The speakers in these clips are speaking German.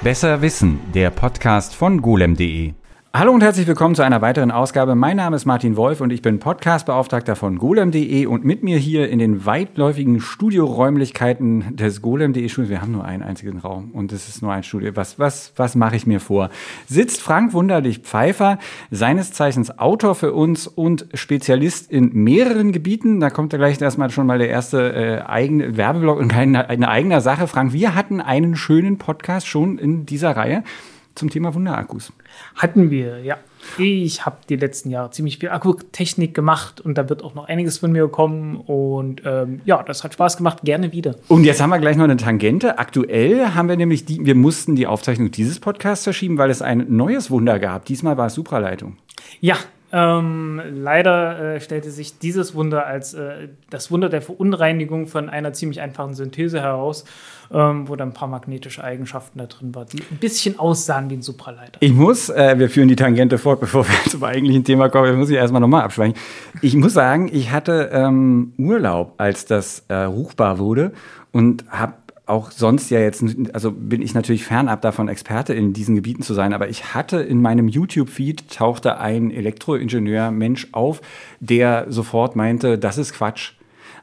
Besser Wissen, der Podcast von golem.de. Hallo und herzlich willkommen zu einer weiteren Ausgabe. Mein Name ist Martin Wolf und ich bin Podcastbeauftragter von golem.de und mit mir hier in den weitläufigen Studioräumlichkeiten des golem.de Studios. Wir haben nur einen einzigen Raum und es ist nur ein Studio. Was, was, was mache ich mir vor? Sitzt Frank Wunderlich Pfeiffer, seines Zeichens Autor für uns und Spezialist in mehreren Gebieten. Da kommt ja gleich erstmal schon mal der erste äh, eigene Werbeblock und eine, eine eigene Sache. Frank, wir hatten einen schönen Podcast schon in dieser Reihe zum Thema Wunderakkus. Hatten wir, ja. Ich habe die letzten Jahre ziemlich viel Akkutechnik gemacht und da wird auch noch einiges von mir kommen. Und ähm, ja, das hat Spaß gemacht, gerne wieder. Und jetzt haben wir gleich noch eine Tangente. Aktuell haben wir nämlich die, wir mussten die Aufzeichnung dieses Podcasts verschieben, weil es ein neues Wunder gab. Diesmal war es Supraleitung. Ja, ähm, leider äh, stellte sich dieses Wunder als äh, das Wunder der Verunreinigung von einer ziemlich einfachen Synthese heraus, ähm, wo dann ein paar magnetische Eigenschaften da drin waren, die ein bisschen aussahen wie ein Supraleiter. Ich muss, äh, wir führen die Tangente fort, bevor wir zum eigentlichen Thema kommen, muss ich erstmal nochmal abschweichen. Ich muss sagen, ich hatte ähm, Urlaub, als das äh, ruchbar wurde und habe auch sonst ja jetzt, also bin ich natürlich fernab davon, Experte in diesen Gebieten zu sein, aber ich hatte in meinem YouTube-Feed tauchte ein Elektroingenieur-Mensch auf, der sofort meinte, das ist Quatsch.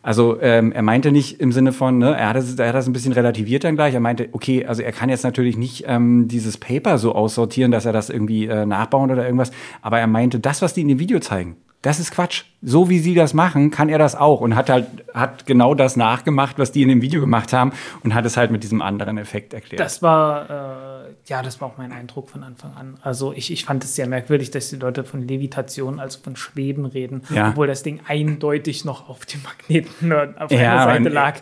Also ähm, er meinte nicht im Sinne von, ne, er hat, das, er hat das ein bisschen relativiert dann gleich. Er meinte, okay, also er kann jetzt natürlich nicht ähm, dieses Paper so aussortieren, dass er das irgendwie äh, nachbauen oder irgendwas, aber er meinte, das, was die in dem Video zeigen, das ist Quatsch. So wie sie das machen, kann er das auch und hat halt hat genau das nachgemacht, was die in dem Video gemacht haben und hat es halt mit diesem anderen Effekt erklärt. Das war äh, ja, das war auch mein Eindruck von Anfang an. Also ich, ich fand es sehr merkwürdig, dass die Leute von Levitation, also von Schweben reden, ja. obwohl das Ding eindeutig noch auf dem Magneten auf ja, einer Seite lag.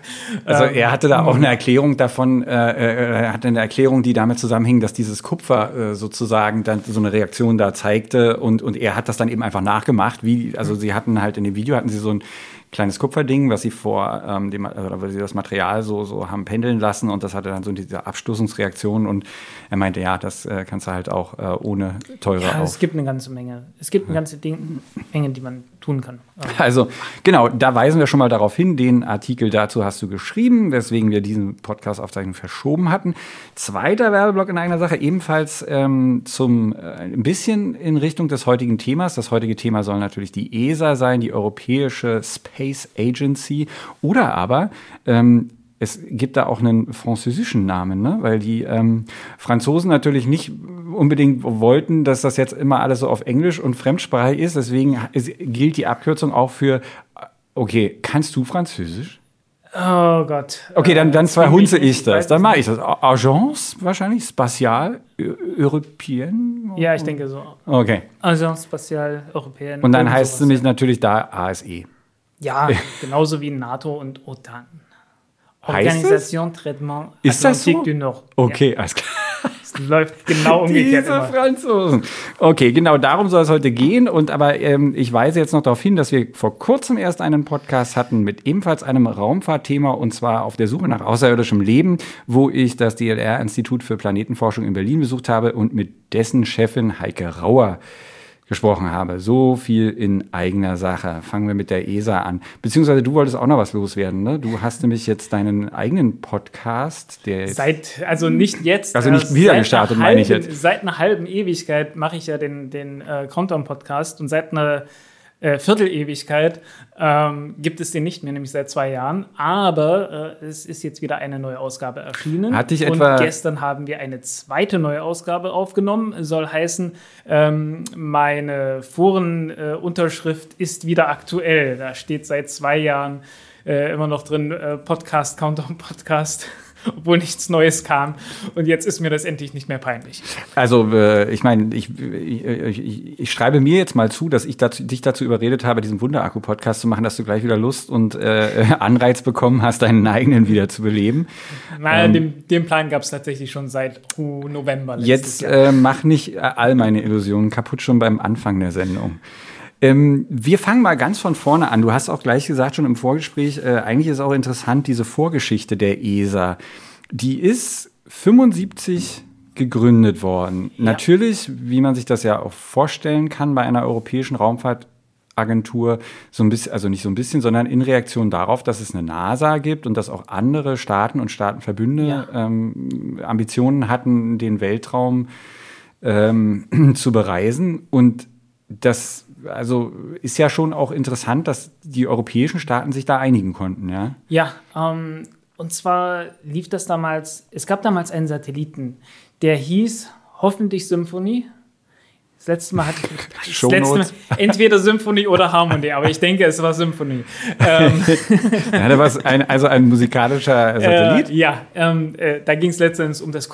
Also er hatte da auch eine Erklärung davon, äh, äh, er hatte eine Erklärung, die damit zusammenhing, dass dieses Kupfer äh, sozusagen dann so eine Reaktion da zeigte und und er hat das dann eben einfach nachgemacht, wie wie, also sie hatten halt in dem Video hatten sie so ein kleines Kupferding, was sie vor ähm, dem, oder weil sie das Material so, so haben pendeln lassen und das hatte dann so diese Abstoßungsreaktion und er meinte, ja, das äh, kannst du halt auch äh, ohne teure ja, auf. Es gibt eine ganze Menge. Es gibt eine ganze Ding, Menge, die man tun kann. Also genau, da weisen wir schon mal darauf hin. Den Artikel dazu hast du geschrieben, weswegen wir diesen Podcast-Aufzeichnung verschoben hatten. Zweiter Werbeblock in eigener Sache, ebenfalls ähm, zum äh, ein bisschen in Richtung des heutigen Themas. Das heutige Thema soll natürlich die ESA sein, die Europäische Space Agency, oder aber ähm, es gibt da auch einen französischen Namen, ne? weil die ähm, Franzosen natürlich nicht unbedingt wollten, dass das jetzt immer alles so auf Englisch und fremdsprachig ist. Deswegen gilt die Abkürzung auch für, okay, kannst du Französisch? Oh Gott. Okay, dann, dann verhunze ich das. Dann mache ich das. Agence wahrscheinlich, Spatial Européenne? Ja, ich denke so. Okay. Agence Spatial Européenne. Und dann heißt es nämlich natürlich da ASE. Ja, genauso wie NATO und OTAN. Organisation Traitement Ist das so? du Nord. Okay, ja. alles klar. Es läuft genau umgekehrt. Diese immer. Franzosen. Okay, genau darum soll es heute gehen. Und aber ähm, ich weise jetzt noch darauf hin, dass wir vor kurzem erst einen Podcast hatten mit ebenfalls einem Raumfahrtthema und zwar auf der Suche nach außerirdischem Leben, wo ich das DLR-Institut für Planetenforschung in Berlin besucht habe und mit dessen Chefin Heike Rauer gesprochen habe. So viel in eigener Sache. Fangen wir mit der ESA an. Beziehungsweise du wolltest auch noch was loswerden, ne? Du hast nämlich jetzt deinen eigenen Podcast, der seit also nicht jetzt, also nicht wieder gestartet, meine ich jetzt. Seit einer halben Ewigkeit mache ich ja den den äh, Countdown Podcast und seit einer äh, Viertelewigkeit ähm, gibt es den nicht mehr, nämlich seit zwei Jahren. Aber äh, es ist jetzt wieder eine neue Ausgabe erschienen. Hatte ich etwa und gestern haben wir eine zweite neue Ausgabe aufgenommen. Soll heißen, ähm, meine Forenunterschrift äh, ist wieder aktuell. Da steht seit zwei Jahren äh, immer noch drin äh, Podcast, Countdown Podcast. obwohl nichts Neues kam. Und jetzt ist mir das endlich nicht mehr peinlich. Also, äh, ich meine, ich, ich, ich, ich, schreibe mir jetzt mal zu, dass ich dazu, dich dazu überredet habe, diesen Wunderakku-Podcast zu machen, dass du gleich wieder Lust und äh, Anreiz bekommen hast, deinen eigenen wieder zu beleben. Nein, ähm, den, den, Plan gab es tatsächlich schon seit November. Jetzt äh, mach nicht all meine Illusionen kaputt schon beim Anfang der Sendung. Ähm, wir fangen mal ganz von vorne an. Du hast auch gleich gesagt, schon im Vorgespräch, äh, eigentlich ist auch interessant, diese Vorgeschichte der ESA. Die ist 75 gegründet worden. Ja. Natürlich, wie man sich das ja auch vorstellen kann, bei einer europäischen Raumfahrt Agentur so ein bisschen, also nicht so ein bisschen, sondern in Reaktion darauf, dass es eine NASA gibt und dass auch andere Staaten und Staatenverbünde ja. ähm, Ambitionen hatten, den Weltraum ähm, zu bereisen. Und das also ist ja schon auch interessant, dass die europäischen Staaten sich da einigen konnten, ja? Ja, ähm, und zwar lief das damals, es gab damals einen Satelliten, der hieß hoffentlich Symphonie. Das letzte Mal hatte ich das letzte Mal, entweder Symphonie oder Harmonie, aber ich denke, es war Symphonie. ähm, ja, da war ein, also ein musikalischer Satellit. Äh, ja, ähm, äh, da ging es letztendlich um das,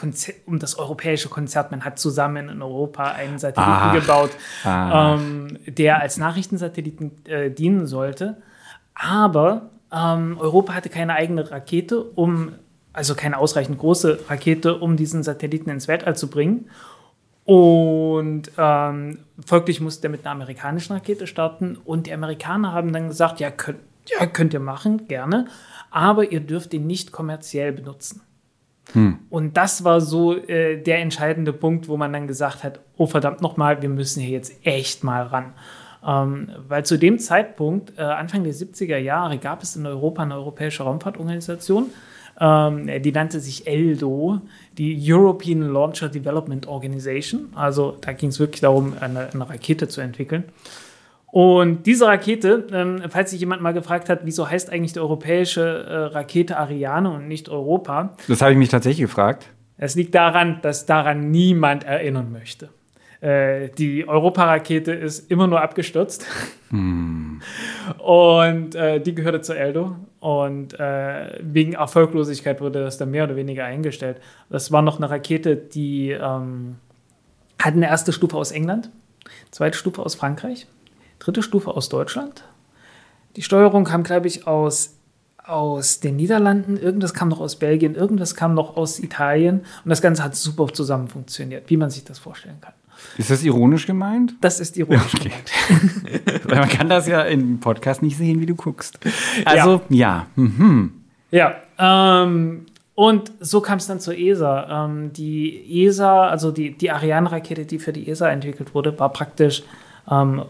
um das europäische Konzert. Man hat zusammen in Europa einen Satelliten Ach, gebaut, ah. ähm, der als Nachrichtensatelliten äh, dienen sollte. Aber ähm, Europa hatte keine eigene Rakete, um also keine ausreichend große Rakete, um diesen Satelliten ins Weltall zu bringen. Und ähm, folglich musste er mit einer amerikanischen Rakete starten. Und die Amerikaner haben dann gesagt, ja könnt, ja, könnt ihr machen, gerne, aber ihr dürft ihn nicht kommerziell benutzen. Hm. Und das war so äh, der entscheidende Punkt, wo man dann gesagt hat, oh verdammt nochmal, wir müssen hier jetzt echt mal ran. Ähm, weil zu dem Zeitpunkt, äh, Anfang der 70er Jahre, gab es in Europa eine europäische Raumfahrtorganisation, ähm, die nannte sich ELDO, die European Launcher Development Organization. Also da ging es wirklich darum, eine, eine, Rakete zu entwickeln. Und diese Rakete, ähm, falls sich jemand mal gefragt hat, wieso heißt eigentlich die europäische äh, Rakete Ariane und nicht Europa? Das habe ich mich tatsächlich gefragt. Es liegt daran, dass daran niemand erinnern möchte. Äh, die Europa-Rakete ist immer nur abgestürzt. Hm. Und äh, die gehörte zur Eldo. Und äh, wegen Erfolglosigkeit wurde das dann mehr oder weniger eingestellt. Das war noch eine Rakete, die ähm, hat eine erste Stufe aus England, zweite Stufe aus Frankreich, dritte Stufe aus Deutschland. Die Steuerung kam, glaube ich, aus aus den Niederlanden, irgendwas kam noch aus Belgien, irgendwas kam noch aus Italien und das Ganze hat super zusammen funktioniert, wie man sich das vorstellen kann. Ist das ironisch gemeint? Das ist ironisch okay. gemeint. Weil man kann das ja im Podcast nicht sehen, wie du guckst. Also, ja. Ja, mhm. ja ähm, und so kam es dann zur ESA. Ähm, die ESA, also die, die Ariane-Rakete, die für die ESA entwickelt wurde, war praktisch ähm,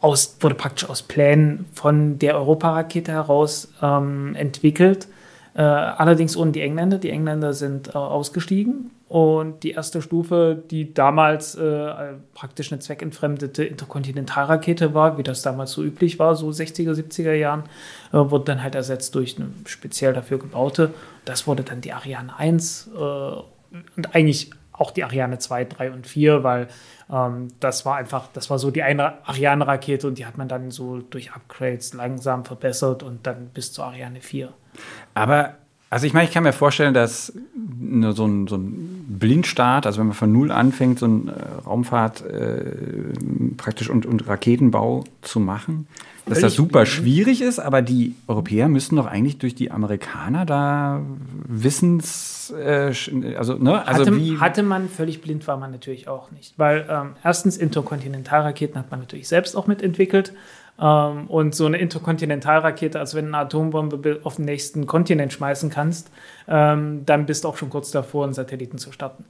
aus, wurde praktisch aus Plänen von der Europarakete heraus ähm, entwickelt. Äh, allerdings ohne die Engländer. Die Engländer sind äh, ausgestiegen und die erste Stufe, die damals äh, praktisch eine zweckentfremdete Interkontinentalrakete war, wie das damals so üblich war, so 60er, 70er Jahren, äh, wurde dann halt ersetzt durch eine speziell dafür gebaute. Das wurde dann die Ariane 1 äh, und eigentlich auch die Ariane 2, 3 und 4, weil ähm, das war einfach, das war so die eine Ariane-Rakete und die hat man dann so durch Upgrades langsam verbessert und dann bis zur Ariane 4. Aber also ich meine, ich kann mir vorstellen, dass so ein, so ein Blindstart, also wenn man von Null anfängt, so ein äh, Raumfahrt äh, praktisch und, und Raketenbau zu machen, dass das super schwierig ist, aber die Europäer müssen doch eigentlich durch die Amerikaner da Wissens, äh, also ne, also hatte, wie hatte man völlig blind war man natürlich auch nicht, weil ähm, erstens Interkontinentalraketen hat man natürlich selbst auch mitentwickelt ähm, und so eine Interkontinentalrakete, als wenn du eine Atombombe auf den nächsten Kontinent schmeißen kannst, ähm, dann bist du auch schon kurz davor, einen Satelliten zu starten.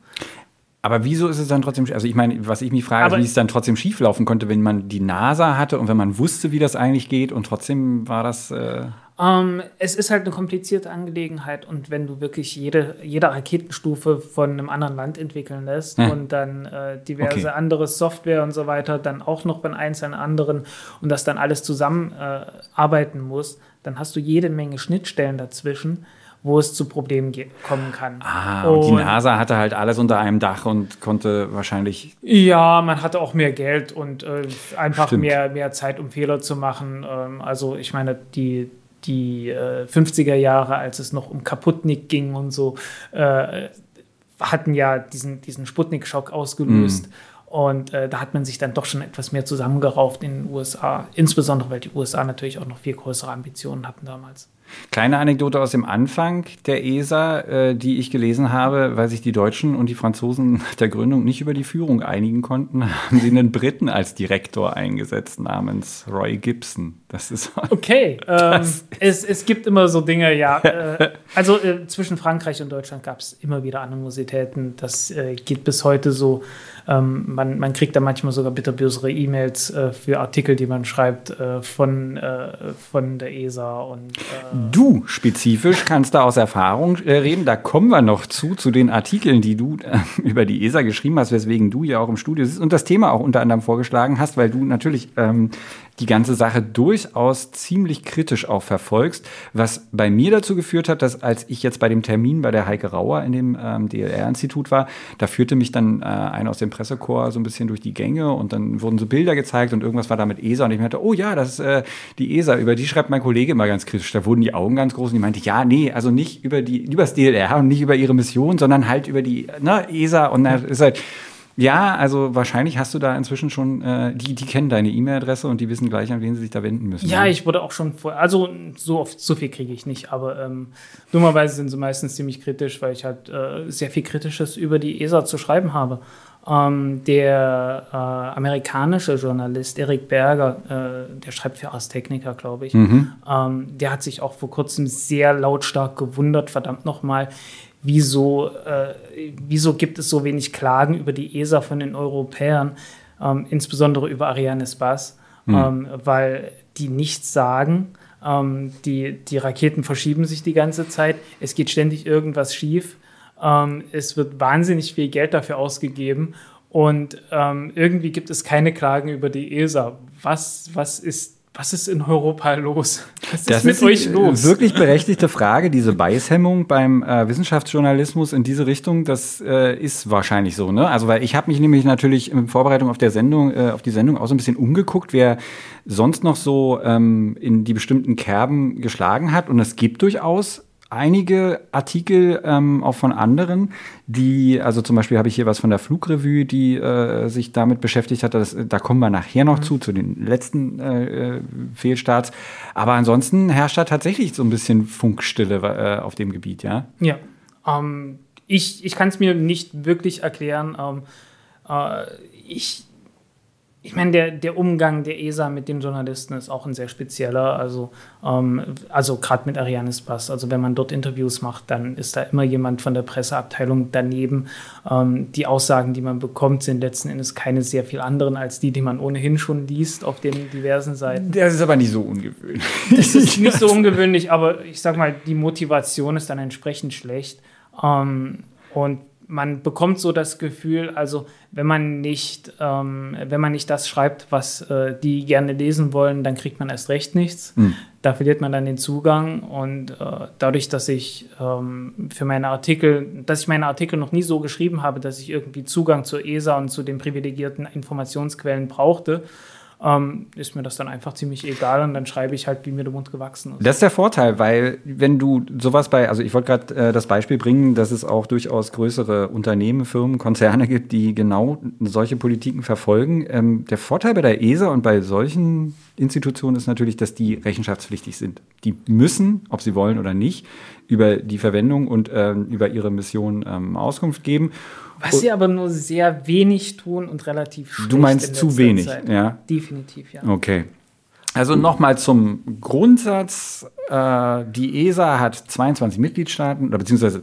Aber wieso ist es dann trotzdem, also ich meine, was ich mich frage, ist, wie es dann trotzdem schieflaufen konnte, wenn man die NASA hatte und wenn man wusste, wie das eigentlich geht und trotzdem war das. Äh ähm, es ist halt eine komplizierte Angelegenheit und wenn du wirklich jede, jede Raketenstufe von einem anderen Land entwickeln lässt hm. und dann äh, diverse okay. andere Software und so weiter, dann auch noch bei einzelnen anderen und das dann alles zusammen äh, arbeiten muss, dann hast du jede Menge Schnittstellen dazwischen wo es zu Problemen kommen kann. Ah, und, und, die NASA hatte halt alles unter einem Dach und konnte wahrscheinlich. Ja, man hatte auch mehr Geld und äh, einfach mehr, mehr Zeit, um Fehler zu machen. Ähm, also ich meine, die, die äh, 50er Jahre, als es noch um Kaputnik ging und so, äh, hatten ja diesen, diesen Sputnik-Schock ausgelöst. Mm. Und äh, da hat man sich dann doch schon etwas mehr zusammengerauft in den USA, insbesondere weil die USA natürlich auch noch viel größere Ambitionen hatten damals. Kleine Anekdote aus dem Anfang der ESA, äh, die ich gelesen habe, weil sich die Deutschen und die Franzosen nach der Gründung nicht über die Führung einigen konnten, haben sie einen Briten als Direktor eingesetzt namens Roy Gibson. Das ist okay. Ähm, es, es gibt immer so Dinge, ja. Äh, also äh, zwischen Frankreich und Deutschland gab es immer wieder Animositäten. Das äh, geht bis heute so. Ähm, man, man kriegt da manchmal sogar bitterbösere E-Mails äh, für Artikel, die man schreibt äh, von, von der ESA. Und, du spezifisch kannst da aus Erfahrung äh, reden. Da kommen wir noch zu, zu den Artikeln, die du äh, über die ESA geschrieben hast, weswegen du ja auch im Studio sitzt und das Thema auch unter anderem vorgeschlagen hast, weil du natürlich ähm, die ganze Sache durchaus ziemlich kritisch auch verfolgst, was bei mir dazu geführt hat, dass als ich jetzt bei dem Termin bei der Heike Rauer in dem ähm, DLR-Institut war, da führte mich dann äh, einer aus dem Pressekorps so ein bisschen durch die Gänge und dann wurden so Bilder gezeigt und irgendwas war da mit ESA und ich meinte, oh ja, das ist äh, die ESA, über die schreibt mein Kollege immer ganz kritisch. Da wurden die Augen ganz groß und die meinte, ja, nee, also nicht über die, über das DLR und nicht über ihre Mission, sondern halt über die ne, ESA und da ist halt ja, also wahrscheinlich hast du da inzwischen schon, äh, die, die kennen deine E-Mail-Adresse und die wissen gleich, an wen sie sich da wenden müssen. Ja, ne? ich wurde auch schon vorher, also so oft, so viel kriege ich nicht, aber ähm, dummerweise sind sie meistens ziemlich kritisch, weil ich halt äh, sehr viel Kritisches über die ESA zu schreiben habe. Ähm, der äh, amerikanische Journalist Eric Berger, äh, der schreibt für Ars Technica, glaube ich, mhm. ähm, der hat sich auch vor kurzem sehr lautstark gewundert, verdammt nochmal, wieso, äh, wieso gibt es so wenig Klagen über die ESA von den Europäern, ähm, insbesondere über Ariane Spass, mhm. ähm, weil die nichts sagen. Ähm, die, die Raketen verschieben sich die ganze Zeit, es geht ständig irgendwas schief, ähm, es wird wahnsinnig viel Geld dafür ausgegeben und ähm, irgendwie gibt es keine Klagen über die ESA. Was, was ist was ist in Europa los? Was ist das mit ist euch los? Wirklich berechtigte Frage, diese Beißhemmung beim äh, Wissenschaftsjournalismus in diese Richtung, das äh, ist wahrscheinlich so, ne? Also weil ich habe mich nämlich natürlich in Vorbereitung auf der Sendung, äh, auf die Sendung auch so ein bisschen umgeguckt, wer sonst noch so ähm, in die bestimmten Kerben geschlagen hat. Und es gibt durchaus einige Artikel ähm, auch von anderen, die, also zum Beispiel habe ich hier was von der Flugrevue, die äh, sich damit beschäftigt hat. Das, da kommen wir nachher noch mhm. zu, zu den letzten äh, Fehlstarts. Aber ansonsten herrscht da tatsächlich so ein bisschen Funkstille äh, auf dem Gebiet, ja? Ja. Ähm, ich ich kann es mir nicht wirklich erklären. Ähm, äh, ich ich meine, der, der Umgang der ESA mit den Journalisten ist auch ein sehr spezieller. Also, ähm, also gerade mit Arianes Pass. Also wenn man dort Interviews macht, dann ist da immer jemand von der Presseabteilung daneben. Ähm, die Aussagen, die man bekommt, sind letzten Endes keine sehr viel anderen als die, die man ohnehin schon liest auf den diversen Seiten. Das ist aber nicht so ungewöhnlich. Das ist nicht so ungewöhnlich, aber ich sag mal, die Motivation ist dann entsprechend schlecht. Ähm, und man bekommt so das Gefühl, also wenn man nicht, ähm, wenn man nicht das schreibt, was äh, die gerne lesen wollen, dann kriegt man erst recht nichts. Mhm. Da verliert man dann den Zugang und äh, dadurch, dass ich ähm, für meine Artikel, dass ich meine Artikel noch nie so geschrieben habe, dass ich irgendwie Zugang zur ESA und zu den privilegierten Informationsquellen brauchte, ähm, ist mir das dann einfach ziemlich egal und dann schreibe ich halt, wie mir der Mund gewachsen ist. Das ist der Vorteil, weil wenn du sowas bei, also ich wollte gerade äh, das Beispiel bringen, dass es auch durchaus größere Unternehmen, Firmen, Konzerne gibt, die genau solche Politiken verfolgen. Ähm, der Vorteil bei der ESA und bei solchen Institutionen ist natürlich, dass die rechenschaftspflichtig sind. Die müssen, ob sie wollen oder nicht, über die Verwendung und ähm, über ihre Mission ähm, Auskunft geben. Was sie aber nur sehr wenig tun und relativ schlecht. Du meinst zu wenig, Zeit. ja? Definitiv, ja. Okay. Also nochmal zum Grundsatz. Äh, die ESA hat 22 Mitgliedstaaten, oder beziehungsweise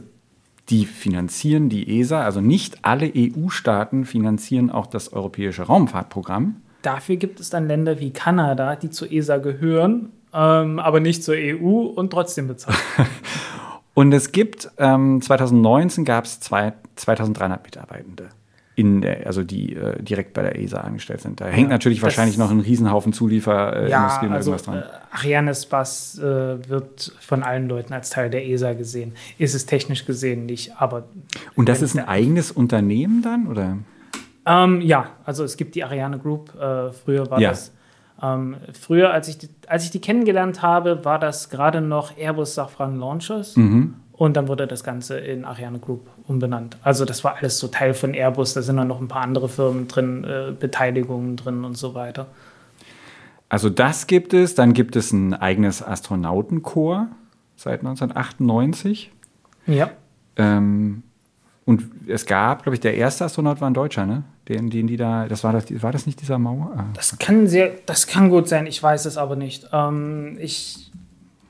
die finanzieren die ESA. Also nicht alle EU-Staaten finanzieren auch das europäische Raumfahrtprogramm. Dafür gibt es dann Länder wie Kanada, die zur ESA gehören, ähm, aber nicht zur EU und trotzdem bezahlen. Und es gibt, ähm, 2019 gab es 2300 Mitarbeitende. In der, also die äh, direkt bei der ESA angestellt sind. Da ja, hängt natürlich wahrscheinlich noch ein Riesenhaufen Zulieferindustrie ja, und also, irgendwas dran. Äh, Arianes Bass äh, wird von allen Leuten als Teil der ESA gesehen. Ist es technisch gesehen nicht, aber. Und das ist ein eigenes Unternehmen dann, oder? Ähm, ja, also es gibt die Ariane Group. Äh, früher war ja. das ähm, früher, als ich, die, als ich die kennengelernt habe, war das gerade noch Airbus Safran Launchers. Mhm. Und dann wurde das Ganze in Ariane Group umbenannt. Also das war alles so Teil von Airbus. Da sind dann noch ein paar andere Firmen drin, äh, Beteiligungen drin und so weiter. Also das gibt es. Dann gibt es ein eigenes Astronautenkorps. seit 1998. Ja. Ähm, und es gab, glaube ich, der erste Astronaut war ein Deutscher, ne? Den, den die da, das war das, war das nicht dieser Mauer? Ah. Das kann sehr, das kann gut sein, ich weiß es aber nicht. Ähm, ich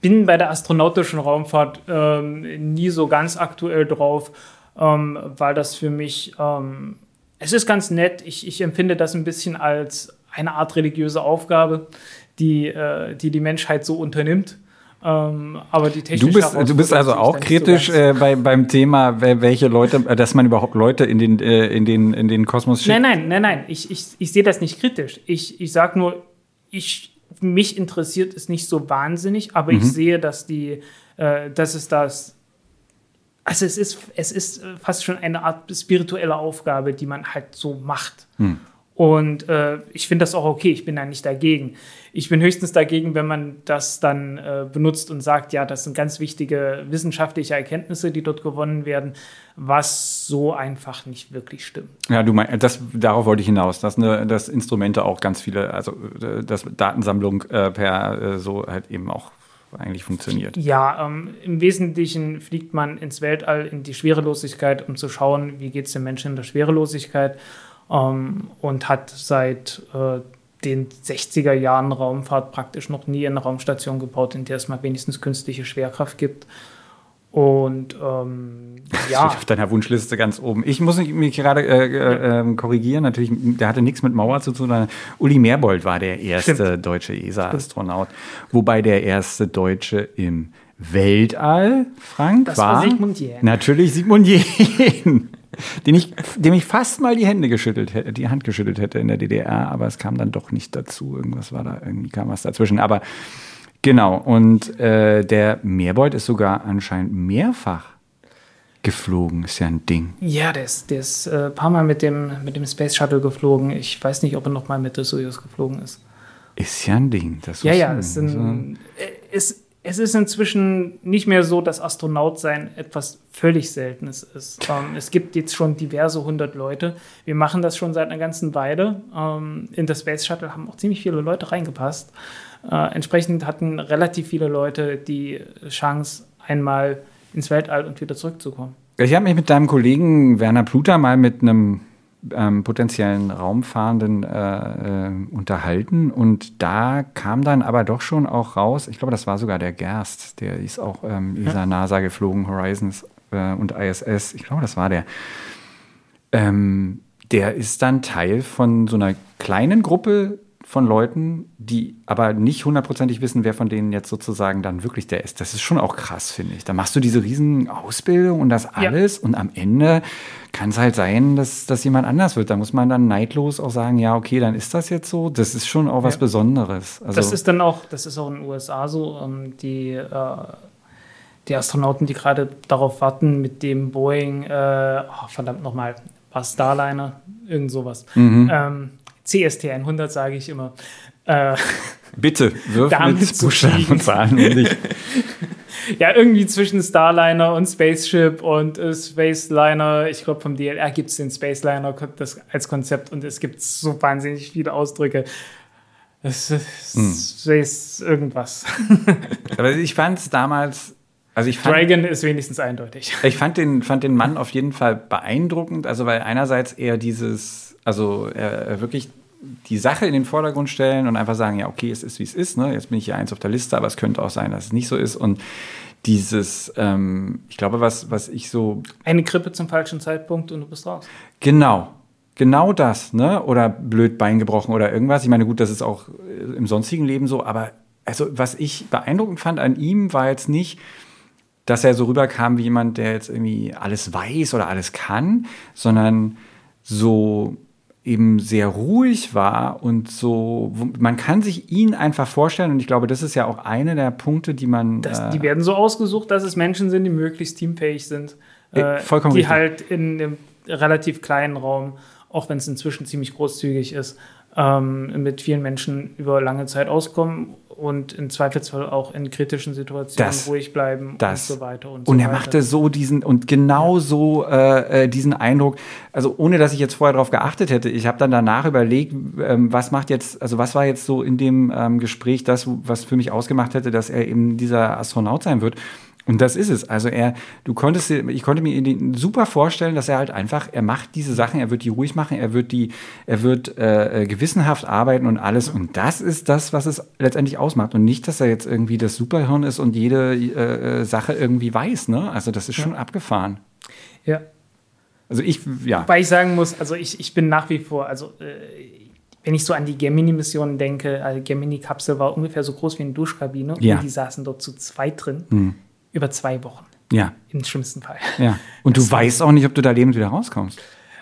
bin bei der astronautischen Raumfahrt ähm, nie so ganz aktuell drauf, ähm, weil das für mich, ähm, es ist ganz nett. Ich, ich empfinde das ein bisschen als eine Art religiöse Aufgabe, die äh, die, die Menschheit so unternimmt. Ähm, aber die technische du bist, du bist also auch kritisch so äh, bei, beim Thema, welche Leute, äh, dass man überhaupt Leute in den, äh, in den, in den Kosmos schickt. Nein, nein, nein, nein. Ich, ich, ich sehe das nicht kritisch. Ich, ich sage nur, ich, mich interessiert es nicht so wahnsinnig, aber mhm. ich sehe, dass die, äh, dass es das also es ist, es ist fast schon eine Art spirituelle Aufgabe, die man halt so macht. Hm. Und äh, ich finde das auch okay, ich bin da nicht dagegen. Ich bin höchstens dagegen, wenn man das dann äh, benutzt und sagt, ja, das sind ganz wichtige wissenschaftliche Erkenntnisse, die dort gewonnen werden, was so einfach nicht wirklich stimmt. Ja, du meinst, das, darauf wollte ich hinaus, dass, ne, dass Instrumente auch ganz viele, also äh, dass Datensammlung äh, per äh, so halt eben auch eigentlich funktioniert. Ja, ähm, im Wesentlichen fliegt man ins Weltall, in die Schwerelosigkeit, um zu schauen, wie geht es dem Menschen in der Schwerelosigkeit ähm, und hat seit äh, den 60er Jahren Raumfahrt praktisch noch nie eine Raumstation gebaut, in der es mal wenigstens künstliche Schwerkraft gibt. Und ähm, ja. Auf deiner Wunschliste ganz oben. Ich muss mich gerade äh, äh, ähm, korrigieren. Natürlich, der hatte nichts mit Mauer zu tun. Uli Merbold war der erste Stimmt. deutsche ESA-Astronaut. Wobei der erste Deutsche im Weltall, Frank, das war, war Sigmund Jähn. Natürlich Sigmund Jähn den ich, dem ich fast mal die Hände geschüttelt hätte, die Hand geschüttelt hätte in der DDR, aber es kam dann doch nicht dazu. Irgendwas war da, irgendwie kam was dazwischen. Aber genau, und äh, der Meerbeut ist sogar anscheinend mehrfach geflogen, ist ja ein Ding. Ja, der ist, der ist ein äh, paar Mal mit dem, mit dem Space Shuttle geflogen. Ich weiß nicht, ob er noch mal mit der Soyuz geflogen ist. Ist ja ein Ding. Das ja, ja, es, sind, also. es, es ist inzwischen nicht mehr so, dass Astronaut sein etwas völlig Seltenes ist. Ähm, es gibt jetzt schon diverse hundert Leute. Wir machen das schon seit einer ganzen Weile. Ähm, in das Space Shuttle haben auch ziemlich viele Leute reingepasst. Äh, entsprechend hatten relativ viele Leute die Chance, einmal ins Weltall und wieder zurückzukommen. Ich habe mich mit deinem Kollegen Werner Pluter mal mit einem ähm, potenziellen Raumfahrenden äh, äh, unterhalten. Und da kam dann aber doch schon auch raus, ich glaube, das war sogar der Gerst, der ist auch ähm, ESA, NASA geflogen, Horizons äh, und ISS, ich glaube, das war der. Ähm, der ist dann Teil von so einer kleinen Gruppe von Leuten, die aber nicht hundertprozentig wissen, wer von denen jetzt sozusagen dann wirklich der ist. Das ist schon auch krass, finde ich. Da machst du diese riesen Ausbildung und das alles ja. und am Ende kann es halt sein, dass das jemand anders wird. Da muss man dann neidlos auch sagen, ja, okay, dann ist das jetzt so. Das ist schon auch was ja. Besonderes. Also das ist dann auch, das ist auch in den USA so. Ähm, die, äh, die Astronauten, die gerade darauf warten, mit dem Boeing, äh, oh, verdammt nochmal, war Starliner, irgend sowas. Mhm. Ähm, CST 100 sage ich immer. Äh, Bitte, wirf mit Buchstaben und Zahlen um dich. ja, irgendwie zwischen Starliner und Spaceship und äh, Spaceliner. Ich glaube, vom DLR gibt es den Spaceliner das, als Konzept und es gibt so wahnsinnig viele Ausdrücke. Es ist hm. Irgendwas. Aber ich fand es damals also ich fand, Dragon ist wenigstens eindeutig. Ich fand den, fand den Mann auf jeden Fall beeindruckend, also weil einerseits er dieses, also er wirklich die Sache in den Vordergrund stellen und einfach sagen, ja, okay, es ist, wie es ist, ne? jetzt bin ich hier eins auf der Liste, aber es könnte auch sein, dass es nicht so ist und dieses, ähm, ich glaube, was, was ich so... Eine Krippe zum falschen Zeitpunkt und du bist raus. Genau, genau das, ne? Oder blöd Bein gebrochen oder irgendwas. Ich meine, gut, das ist auch äh, im sonstigen Leben so, aber also was ich beeindruckend fand an ihm war jetzt nicht, dass er so rüberkam wie jemand, der jetzt irgendwie alles weiß oder alles kann, sondern so eben sehr ruhig war und so, man kann sich ihn einfach vorstellen und ich glaube, das ist ja auch einer der Punkte, die man. Das, äh, die werden so ausgesucht, dass es Menschen sind, die möglichst teamfähig sind, äh, vollkommen die richtig. halt in einem relativ kleinen Raum, auch wenn es inzwischen ziemlich großzügig ist, ähm, mit vielen Menschen über lange Zeit auskommen und im Zweifelsfall auch in kritischen Situationen Das- ruhig bleiben das. und so weiter und so Und er weiter. machte so diesen und genau so äh, äh, diesen Eindruck, also ohne dass ich jetzt vorher darauf geachtet hätte, ich habe dann danach überlegt, ähm, was macht jetzt, also was war jetzt so in dem ähm, Gespräch das, was für mich ausgemacht hätte, dass er eben dieser Astronaut sein wird. Und das ist es. Also er, du konntest, ich konnte mir ihn super vorstellen, dass er halt einfach, er macht diese Sachen, er wird die ruhig machen, er wird die, er wird äh, äh, gewissenhaft arbeiten und alles. Und das ist das, was es letztendlich ausmacht. Und nicht, dass er jetzt irgendwie das Superhirn ist und jede äh, äh, Sache irgendwie weiß. Ne? Also das ist schon abgefahren. ja. Also ich, ja. Wobei ich sagen muss, also ich, ich bin nach wie vor, also äh, wenn ich so an die Gemini-Missionen denke, also die Gemini-Kapsel war ungefähr so groß wie eine Duschkabine Ja. und die saßen dort zu zweit drin, über zwei Wochen, Ja, im schlimmsten Fall. ja. Und du weißt auch nicht, ob du da lebend wieder rauskommst.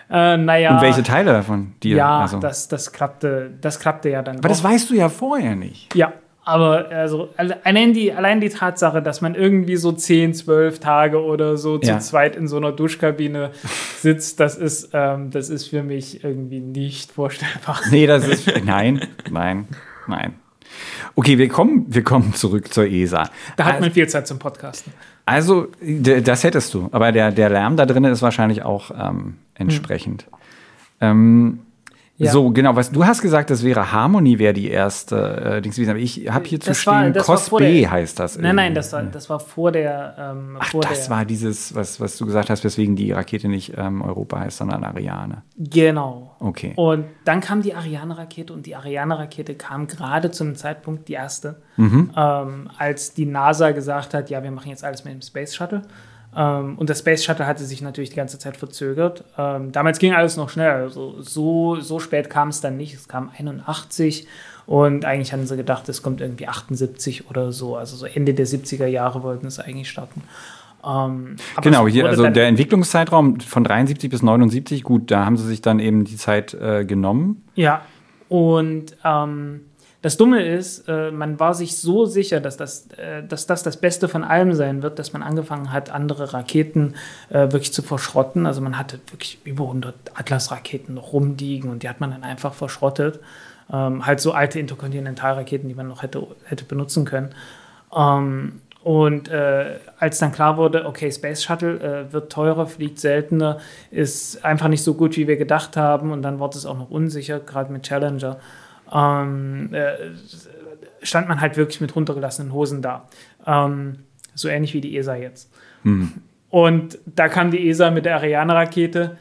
Äh, naja, Und welche Teile davon dir. ja, also. das, das, klappte, das klappte ja dann Aber das doch. weißt du ja vorher nicht. Ja, aber also alle- allein die, allein die Tatsache, dass man irgendwie so 10, 12 Tage oder so Ja. zu zweit in so einer Duschkabine sitzt, das ist, ähm, das ist für mich irgendwie nicht vorstellbar. Nee, das ist. Nein, nein, nein. Okay, wir kommen, wir kommen zurück zur ESA. Da hat man viel Zeit zum Podcasten. Also, das hättest du. Aber der, der Lärm da drin ist wahrscheinlich auch ähm, entsprechend. Ähm, Ja. So, genau. Was, du hast gesagt, das wäre Harmony, wäre die erste äh, Dings gewesen. Aber ich habe hier zu Das war- stehen, vor Cosplay der- heißt das. Nein, nein, irgendwie. das war, das war vor der. Ähm, Ach, vor das der, war dieses, was, was du gesagt hast, weswegen die Rakete nicht ähm, Europa heißt, sondern Ariane. Genau. Okay. Und dann kam die Ariane-Rakete und die Ariane-Rakete kam gerade zu einem Zeitpunkt, die erste, Mhm. ähm, als die NASA gesagt hat, ja, wir machen jetzt alles mit dem Space Shuttle. Ähm, und das Space Shuttle hatte sich natürlich die ganze Zeit verzögert. Ähm, damals ging alles noch schnell. Also so, so spät kam es dann nicht. Es kam 81 und eigentlich hatten sie gedacht, es kommt irgendwie 78 oder so. Also so Ende der 70er Jahre wollten es eigentlich starten. Ähm, Genau, hier, also der Entwicklungszeitraum von 73 bis 79, gut, da haben sie sich dann eben die Zeit äh, genommen. Ja, und ähm, das Dumme ist, äh, man war sich so sicher, dass das, äh, dass das das Beste von allem sein wird, dass man angefangen hat, andere Raketen äh, wirklich zu verschrotten. Also man hatte wirklich über 100 Atlas-Raketen noch rumliegen und die hat man dann einfach verschrottet. Ähm, halt so alte Interkontinentalraketen, die man noch hätte, hätte benutzen können. Ähm, und äh, als dann klar wurde, okay, Space Shuttle äh, wird teurer, fliegt seltener, ist einfach nicht so gut, wie wir gedacht haben. Und dann wurde es auch noch unsicher, gerade mit Challenger. Ähm, äh, stand man halt wirklich mit runtergelassenen Hosen da. Ähm, so ähnlich wie die ESA jetzt. Und da kam die ESA mit der Ariane-Rakete.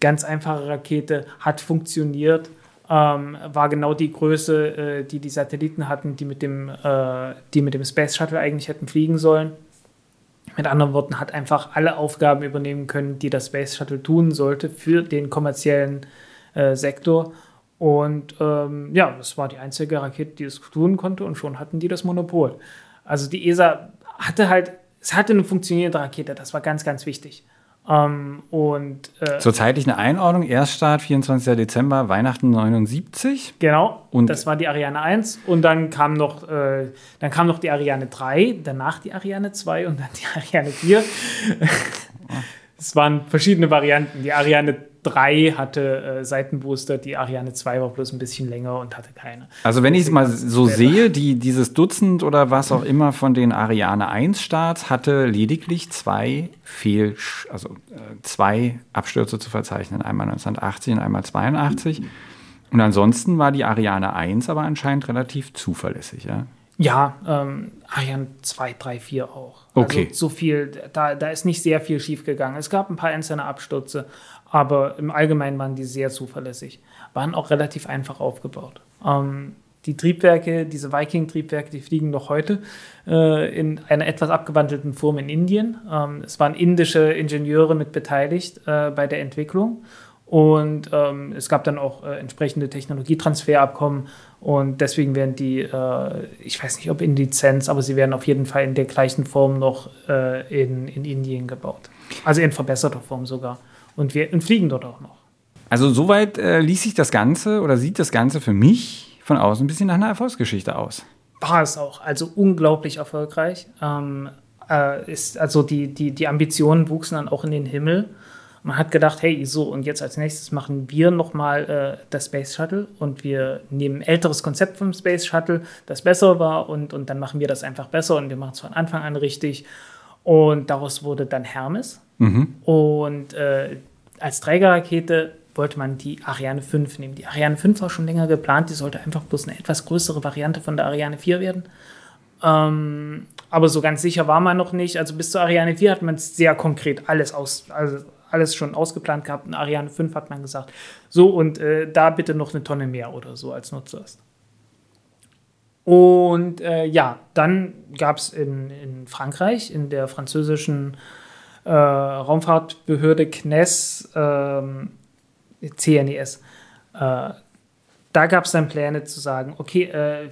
Ganz einfache Rakete, hat funktioniert. Ähm, war genau die Größe, äh, die die Satelliten hatten, die mit, dem, äh, die mit dem Space Shuttle eigentlich hätten fliegen sollen. Mit anderen Worten, hat einfach alle Aufgaben übernehmen können, die das Space Shuttle tun sollte für den kommerziellen äh, Sektor. Und ähm, ja, das war die einzige Rakete, die das tun konnte und schon hatten die das Monopol. Also die ESA hatte halt, es hatte eine funktionierende Rakete, das war ganz, ganz wichtig. Ähm, und äh, Zur zeitlichen Einordnung, Erststart 24. Dezember, Weihnachten 79. Genau, Und- das war die Ariane 1 und dann kam noch, äh, dann kam noch die Ariane 3, danach die Ariane 2 und dann die Ariane 4. Es waren verschiedene Varianten. Die Ariane 3 hatte äh, Seitenbooster, die Ariane 2 war bloß ein bisschen länger und hatte keine. Also wenn ich es mal so sehe, die, dieses Dutzend oder was auch immer von den Ariane 1 Starts hatte lediglich zwei Fehl, also äh, zwei Abstürze zu verzeichnen, einmal 1980 und einmal 82. Und ansonsten war die Ariane 1 aber anscheinend relativ zuverlässig, ja. Ja, ähm, Ariane 2, 3, 4 auch. Okay. Also so viel, da, da ist nicht sehr viel schief gegangen. Es gab ein paar einzelne Abstürze, aber im Allgemeinen waren die sehr zuverlässig. Waren auch relativ einfach aufgebaut. Ähm, die Triebwerke, diese Viking-Triebwerke, die fliegen noch heute äh, in einer etwas abgewandelten Form in Indien. Ähm, es waren indische Ingenieure mit beteiligt äh, bei der Entwicklung. Und ähm, es gab dann auch äh, entsprechende Technologietransferabkommen und deswegen werden die, äh, ich weiß nicht ob in Lizenz, aber sie werden auf jeden Fall in der gleichen Form noch äh, in, in Indien gebaut. Also in verbesserter Form sogar. Und wir und fliegen dort auch noch. Also soweit äh, ließ sich das Ganze oder sieht das Ganze für mich von außen ein bisschen nach einer Erfolgsgeschichte aus. War es auch, also unglaublich erfolgreich. Ähm, äh, ist, also die, die, die Ambitionen wuchsen dann auch in den Himmel. Man hat gedacht, hey, so, und jetzt als nächstes machen wir nochmal äh, das Space Shuttle und wir nehmen ein älteres Konzept vom Space Shuttle, das besser war, und, und dann machen wir das einfach besser und wir machen es von Anfang an richtig. Und daraus wurde dann Hermes. Mhm. Und äh, als Trägerrakete wollte man die Ariane 5 nehmen. Die Ariane 5 war schon länger geplant, die sollte einfach bloß eine etwas größere Variante von der Ariane 4 werden. Ähm, aber so ganz sicher war man noch nicht. Also bis zur Ariane 4 hat man sehr konkret alles aus, also alles schon ausgeplant gehabt. In Ariane 5 hat man gesagt, so und äh, da bitte noch eine Tonne mehr oder so als nur zuerst. Und äh, ja, dann gab es in, in Frankreich, in der französischen äh, Raumfahrtbehörde CNES, ähm, CNES, äh, da gab es dann Pläne zu sagen, okay, äh,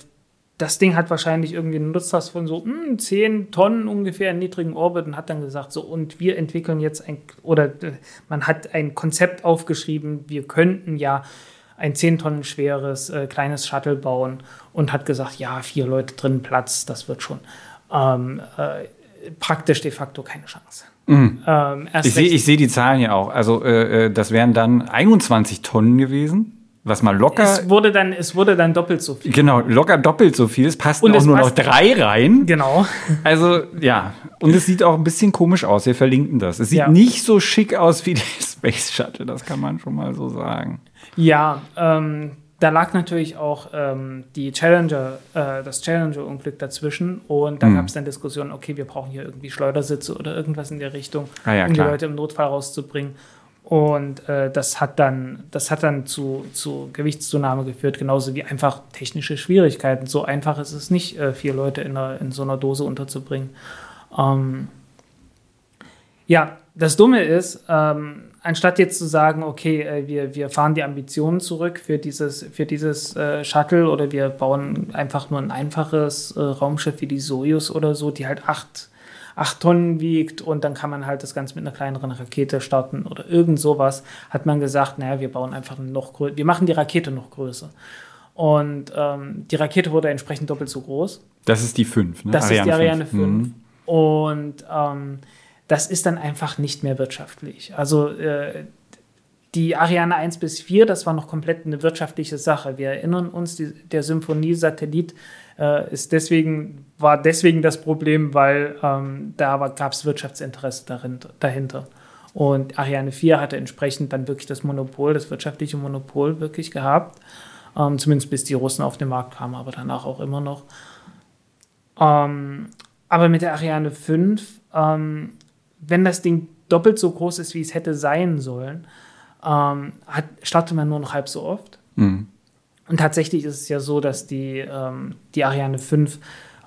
das Ding hat wahrscheinlich irgendwie einen Nutzlast von so mh, hm, 10 Tonnen ungefähr in niedrigen Orbit und hat dann gesagt, so, und wir entwickeln jetzt ein, oder äh, man hat ein Konzept aufgeschrieben, wir könnten ja ein 10 Tonnen schweres äh, kleines Shuttle bauen und hat gesagt, ja, vier Leute drin Platz, das wird schon. Ähm, äh, praktisch de facto keine Chance. Mhm. Ähm, ich sehe seh die Zahlen ja auch. Also äh, äh das wären dann 21 Tonnen gewesen was mal locker. Es wurde dann, es wurde dann doppelt so viel. Genau, locker doppelt so viel. Es passten und auch es nur noch drei rein. Genau. Also, ja. Und es sieht auch ein bisschen komisch aus. Wir verlinken das. Es sieht ja. nicht so schick aus wie der Space Shuttle, das kann man schon mal so sagen. Ja, ähm, da lag natürlich auch ähm, die Challenger, äh, das Challenger-Unglück dazwischen und da mhm. gab es dann Diskussionen, okay, wir brauchen hier irgendwie Schleudersitze oder irgendwas in der Richtung, ah ja, um klar. die Leute im Notfall rauszubringen. Und äh, das hat dann, das hat dann zu, zu Gewichtszunahme geführt, genauso wie einfach technische Schwierigkeiten. So einfach ist es nicht, äh, vier Leute in, einer, in so einer Dose unterzubringen. Ähm, ja, das Dumme ist, ähm, anstatt jetzt zu sagen, okay, äh, wir, wir fahren die Ambitionen zurück für dieses, für dieses äh, Shuttle oder wir bauen einfach nur ein einfaches äh, Raumschiff wie die Soyuz oder so, die halt acht 8 Tonnen wiegt und dann kann man halt das Ganze mit einer kleineren Rakete starten oder irgend sowas, hat man gesagt, naja, wir bauen einfach noch größer, wir machen die Rakete noch größer. Und ähm, die Rakete wurde entsprechend doppelt so groß. Das ist die 5, ne? Das Ariane ist die Ariane 5. 5. Mhm. Und ähm, das ist dann einfach nicht mehr wirtschaftlich. Also äh, die Ariane 1 bis 4, das war noch komplett eine wirtschaftliche Sache. Wir erinnern uns, die, der Symphonie-Satellit äh, ist deswegen, war deswegen das Problem, weil ähm, da gab es Wirtschaftsinteresse darin, dahinter. Und Ariane 4 hatte entsprechend dann wirklich das Monopol, das wirtschaftliche Monopol wirklich gehabt. Ähm, zumindest bis die Russen auf den Markt kamen, aber danach auch immer noch. Ähm, aber mit der Ariane 5, ähm, wenn das Ding doppelt so groß ist, wie es hätte sein sollen, ähm, hat, startet man nur noch halb so oft. Mhm. Und tatsächlich ist es ja so, dass die, ähm, die Ariane 5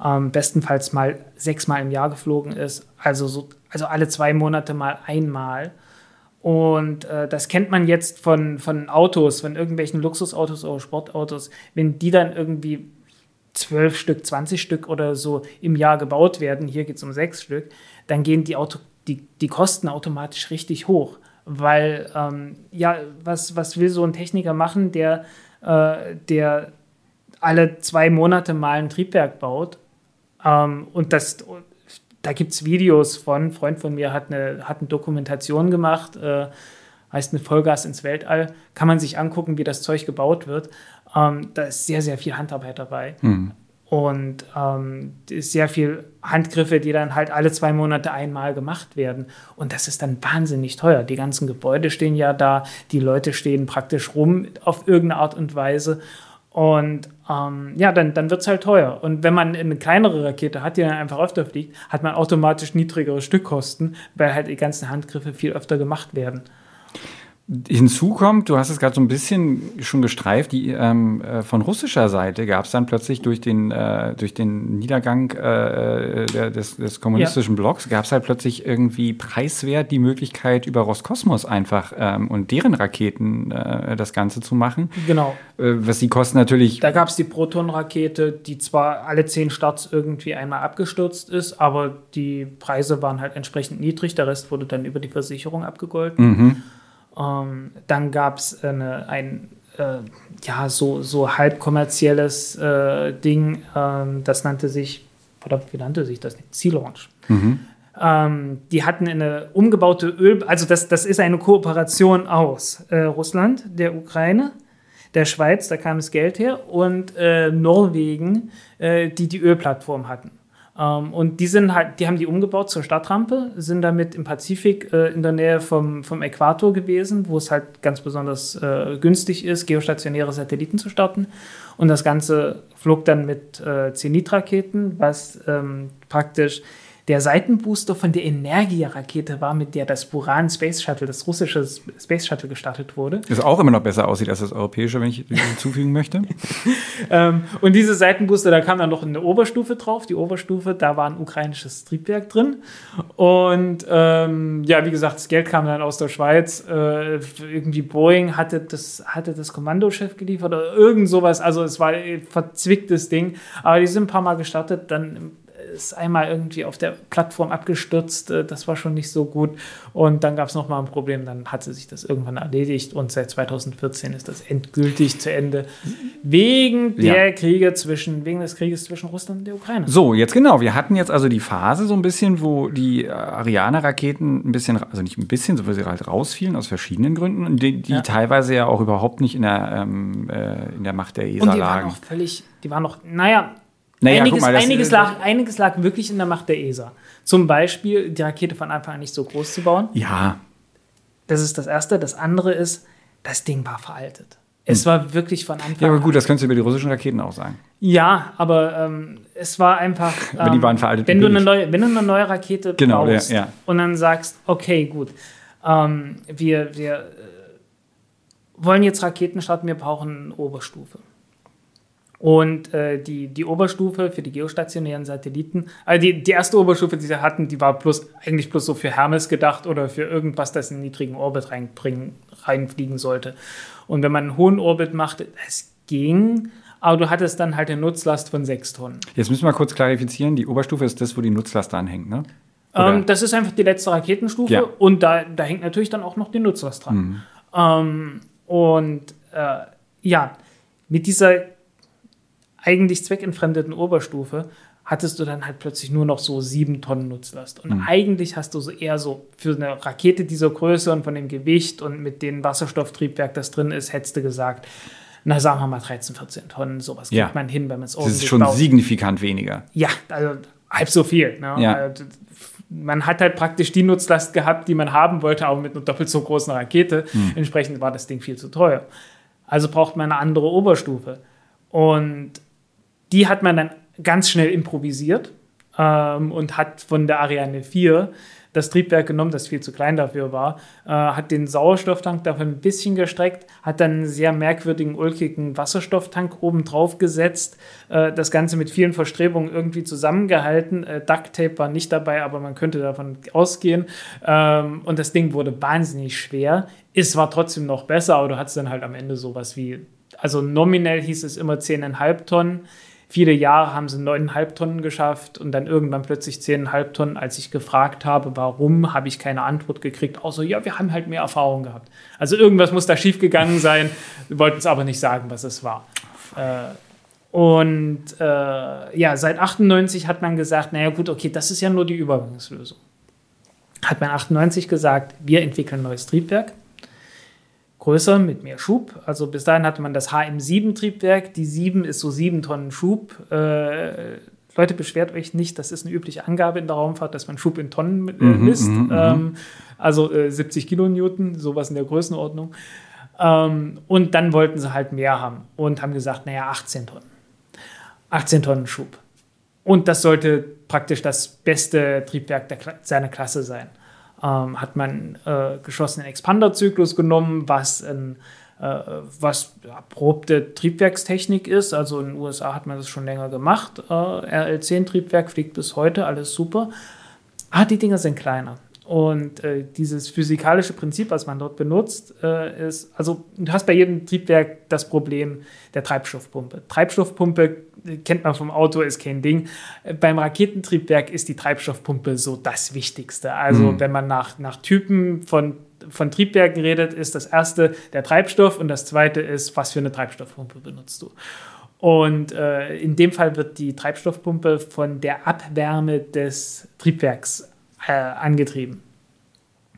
ähm, bestenfalls mal sechsmal im Jahr geflogen ist, also, so, also alle zwei Monate mal einmal. Und äh, das kennt man jetzt von, von Autos, von irgendwelchen Luxusautos oder Sportautos, wenn die dann irgendwie zwölf Stück, 20 Stück oder so im Jahr gebaut werden, hier geht es um sechs Stück, dann gehen die, Auto, die, die Kosten automatisch richtig hoch. Weil, ähm, ja, was, was will so ein Techniker machen, der äh, der alle zwei Monate mal ein Triebwerk baut. Ähm, und das, da gibt es Videos von, ein Freund von mir hat eine, hat eine Dokumentation gemacht, äh, heißt mit Vollgas ins Weltall. Kann man sich angucken, wie das Zeug gebaut wird. Ähm, da ist sehr, sehr viel Handarbeit dabei. Mhm. Und ähm, sehr viel Handgriffe, die dann halt alle zwei Monate einmal gemacht werden. Und das ist dann wahnsinnig teuer. Die ganzen Gebäude stehen ja da, die Leute stehen praktisch rum auf irgendeine Art und Weise. Und ähm, ja, dann, dann wird es halt teuer. Und wenn man eine kleinere Rakete hat, die dann einfach öfter fliegt, hat man automatisch niedrigere Stückkosten, weil halt die ganzen Handgriffe viel öfter gemacht werden. Hinzu kommt, du hast es gerade so ein bisschen schon gestreift, die, ähm, äh, von russischer Seite gab es dann plötzlich durch den, äh, durch den Niedergang äh, der, des, des, kommunistischen ja. Blocks, gab es halt plötzlich irgendwie preiswert die Möglichkeit, über Roskosmos einfach ähm, und deren Raketen äh, das Ganze zu machen. Genau. Äh, was die Kosten natürlich. Da gab es die Proton-Rakete, die zwar alle zehn Starts irgendwie einmal abgestürzt ist, aber die Preise waren halt entsprechend niedrig. Der Rest wurde dann über die Versicherung abgegolten. Mhm. Ähm, dann gab es ein äh, ja, so, so halb kommerzielles äh, Ding, ähm, das nannte sich, verdammt, wie nannte sich das? Sea Launch. Mhm. Ähm, die hatten eine umgebaute Öl, also das, das ist eine Kooperation aus äh, Russland, der Ukraine, der Schweiz, da kam das Geld her, und äh, Norwegen, äh, die die Ölplattform hatten. Ähm, und die sind halt, die haben die umgebaut zur Stadtrampe, sind damit im Pazifik äh, in der Nähe vom, vom Äquator gewesen, wo es halt ganz besonders äh, günstig ist, geostationäre Satelliten zu starten. Und das Ganze flog dann mit äh, Zenit-Raketen, was ähm, praktisch der Seitenbooster von der Energia-Rakete war, mit der das Buran Space Shuttle, das russische Space Shuttle gestartet wurde. Das auch immer noch besser aussieht als das europäische, wenn ich hinzufügen möchte. ähm, und diese Seitenbooster, da kam dann noch eine Oberstufe drauf. Die Oberstufe, da war ein ukrainisches Triebwerk drin. Und ähm, ja, wie gesagt, das Geld kam dann aus der Schweiz. Äh, irgendwie Boeing hatte das, hatte das Kommandochef geliefert oder irgend sowas. Also es war ein verzwicktes Ding. Aber die sind ein paar Mal gestartet. Dann ist einmal irgendwie auf der Plattform abgestürzt. Äh, das war schon nicht so gut. Und dann gab es nochmal ein Problem. Dann hatte sich das irgendwann erledigt. Und seit 2014 ist das endgültig zu Ende. Wegen der ja. Kriege zwischen, wegen des Krieges zwischen Russland und der Ukraine. So, jetzt genau. Wir hatten jetzt also die Phase so ein bisschen, wo die Ariane-Raketen ein bisschen, also nicht ein bisschen, so wie sie halt rausfielen aus verschiedenen Gründen. Die, die ja. teilweise ja auch überhaupt nicht in der, ähm, äh, in der Macht der ESA und die lagen. Waren auch völlig, die waren noch, naja, naja, einiges, mal, einiges, lag, einiges lag wirklich in der Macht der ESA. Zum Beispiel die Rakete von Anfang an nicht so groß zu bauen. Ja. Das ist das Erste. Das andere ist, das Ding war veraltet. Es hm. war wirklich von Anfang an. Ja, aber gut, das könntest du über die russischen Raketen auch sagen. Ja, aber ähm, es war einfach. Ähm, aber die waren veraltet. Wenn du, eine neue, wenn du eine neue Rakete genau, baust ja, ja. und dann sagst, okay, gut, ähm, wir, wir äh, wollen jetzt Raketen starten, wir brauchen eine Oberstufe. Und äh, die, die Oberstufe für die geostationären Satelliten, also die, die erste Oberstufe, die sie hatten, die war bloß, eigentlich bloß so für Hermes gedacht oder für irgendwas, das in niedrigen Orbit reinbringen, reinfliegen sollte. Und wenn man einen hohen Orbit machte, es ging, aber du hattest dann halt eine Nutzlast von 6 Tonnen. Jetzt müssen wir kurz klarifizieren, die Oberstufe ist das, wo die Nutzlast anhängt, ne? Ähm, das ist einfach die letzte Raketenstufe ja. und da, da hängt natürlich dann auch noch die Nutzlast dran. Mhm. Ähm, und äh, ja, mit dieser eigentlich zweckentfremdeten Oberstufe hattest du dann halt plötzlich nur noch so sieben Tonnen Nutzlast. Und mhm. eigentlich hast du so eher so für eine Rakete dieser Größe und von dem Gewicht und mit dem Wasserstofftriebwerk, das drin ist, hättest du gesagt, na sagen wir mal 13, 14 Tonnen, sowas kriegt ja. man hin, wenn man es ordentlich Das ist schon baut. signifikant weniger. Ja, also halb so viel. Ne? Ja. Also, man hat halt praktisch die Nutzlast gehabt, die man haben wollte, aber mit einer doppelt so großen Rakete. Mhm. Entsprechend war das Ding viel zu teuer. Also braucht man eine andere Oberstufe. Und die hat man dann ganz schnell improvisiert ähm, und hat von der Ariane 4 das Triebwerk genommen, das viel zu klein dafür war, äh, hat den Sauerstofftank davon ein bisschen gestreckt, hat dann einen sehr merkwürdigen, ulkigen Wasserstofftank oben drauf gesetzt, äh, das Ganze mit vielen Verstrebungen irgendwie zusammengehalten. Äh, Duct Tape war nicht dabei, aber man könnte davon ausgehen. Ähm, und das Ding wurde wahnsinnig schwer. Es war trotzdem noch besser, aber du hattest dann halt am Ende sowas wie, also nominell hieß es immer 10,5 Tonnen Viele Jahre haben sie 9,5 Tonnen geschafft und dann irgendwann plötzlich 10,5 Tonnen. Als ich gefragt habe, warum, habe ich keine Antwort gekriegt, außer ja, wir haben halt mehr Erfahrung gehabt. Also irgendwas muss da schiefgegangen sein. Wir wollten es aber nicht sagen, was es war. Äh, und äh, ja, seit 98 hat man gesagt, naja gut, okay, das ist ja nur die Übergangslösung. Hat man 98 gesagt, wir entwickeln ein neues Triebwerk größer mit mehr Schub. Also bis dahin hatte man das HM7-Triebwerk. Die 7 ist so 7 Tonnen Schub. Äh, Leute, beschwert euch nicht, das ist eine übliche Angabe in der Raumfahrt, dass man Schub in Tonnen äh, mhm, misst. Mhm, mhm, ähm, also äh, 70 Kilonewton, sowas in der Größenordnung. Ähm, und dann wollten sie halt mehr haben und haben gesagt, naja, 18 Tonnen. 18 Tonnen Schub. Und das sollte praktisch das beste Triebwerk der, seiner Klasse sein ähm, hat man äh, geschossenen Expanderzyklus genommen, was ein äh, was erprobte Triebwerkstechnik ist. Also in den USA hat man das schon länger gemacht. Äh, RL10-Triebwerk fliegt bis heute, alles super. Ah, die Dinger sind kleiner. Und äh, dieses physikalische Prinzip, was man dort benutzt, äh, ist, also du hast bei jedem Triebwerk das Problem der Treibstoffpumpe. Treibstoffpumpe äh, kennt man vom Auto, ist kein Ding. Äh, beim Raketentriebwerk ist die Treibstoffpumpe so das Wichtigste. Also mhm. wenn man nach, nach Typen von, von Triebwerken redet, ist das erste der Treibstoff und das zweite ist, was für eine Treibstoffpumpe benutzt du. Und äh, in dem Fall wird die Treibstoffpumpe von der Abwärme des Triebwerks äh, angetrieben.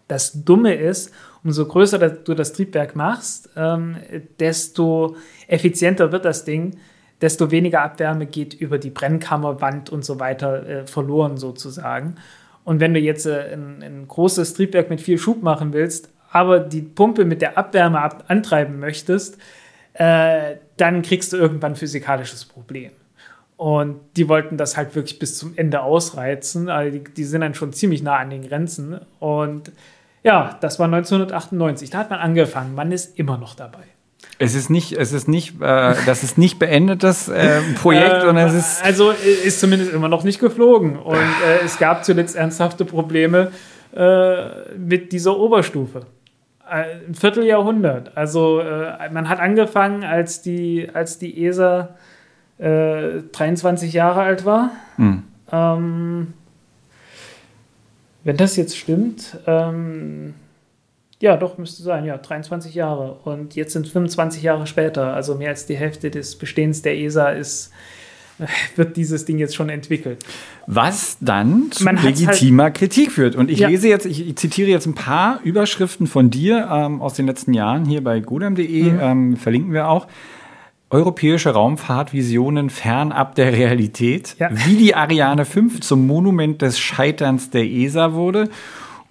Das Dumme ist, umso größer du das Triebwerk machst, ähm, desto effizienter wird das Ding, desto weniger Abwärme geht über die Brennkammerwand und so weiter äh, verloren sozusagen. Und wenn du jetzt äh, ein, ein, großes Triebwerk mit viel Schub machen willst, aber die Pumpe mit der Abwärme ab antreiben möchtest, äh, dann kriegst du irgendwann physikalisches Problem. Und die wollten das halt wirklich bis zum Ende ausreizen. Also die, die sind dann schon ziemlich nah an den Grenzen. Und ja, das war 1998. Da hat man angefangen. Man ist immer noch dabei. Es ist nicht, es ist nicht, äh, das ist nicht beendet, das äh, Projekt, äh, und es ist. Also ist zumindest immer noch nicht geflogen. Und äh, es gab zuletzt ernsthafte Probleme äh, mit dieser Oberstufe. Äh, ein Vierteljahrhundert. Also man hat angefangen, als die, als die ESA 23 Jahre alt war. Hm. Ähm, wenn das jetzt stimmt, ähm, ja, doch, müsste sein, ja, 23 Jahre. Und jetzt sind 25 Jahre später, also mehr als die Hälfte des Bestehens der ESA ist, äh, wird dieses Ding jetzt schon entwickelt. Was dann zu legitimer halt Kritik führt. Und ich ja. lese jetzt, ich zitiere jetzt ein paar Überschriften von dir ähm, aus den letzten Jahren hier bei godam.de, mhm. ähm, verlinken wir auch. Europäische Raumfahrtvisionen fernab der Realität, ja. wie die Ariane 5 zum Monument des Scheiterns der ESA wurde.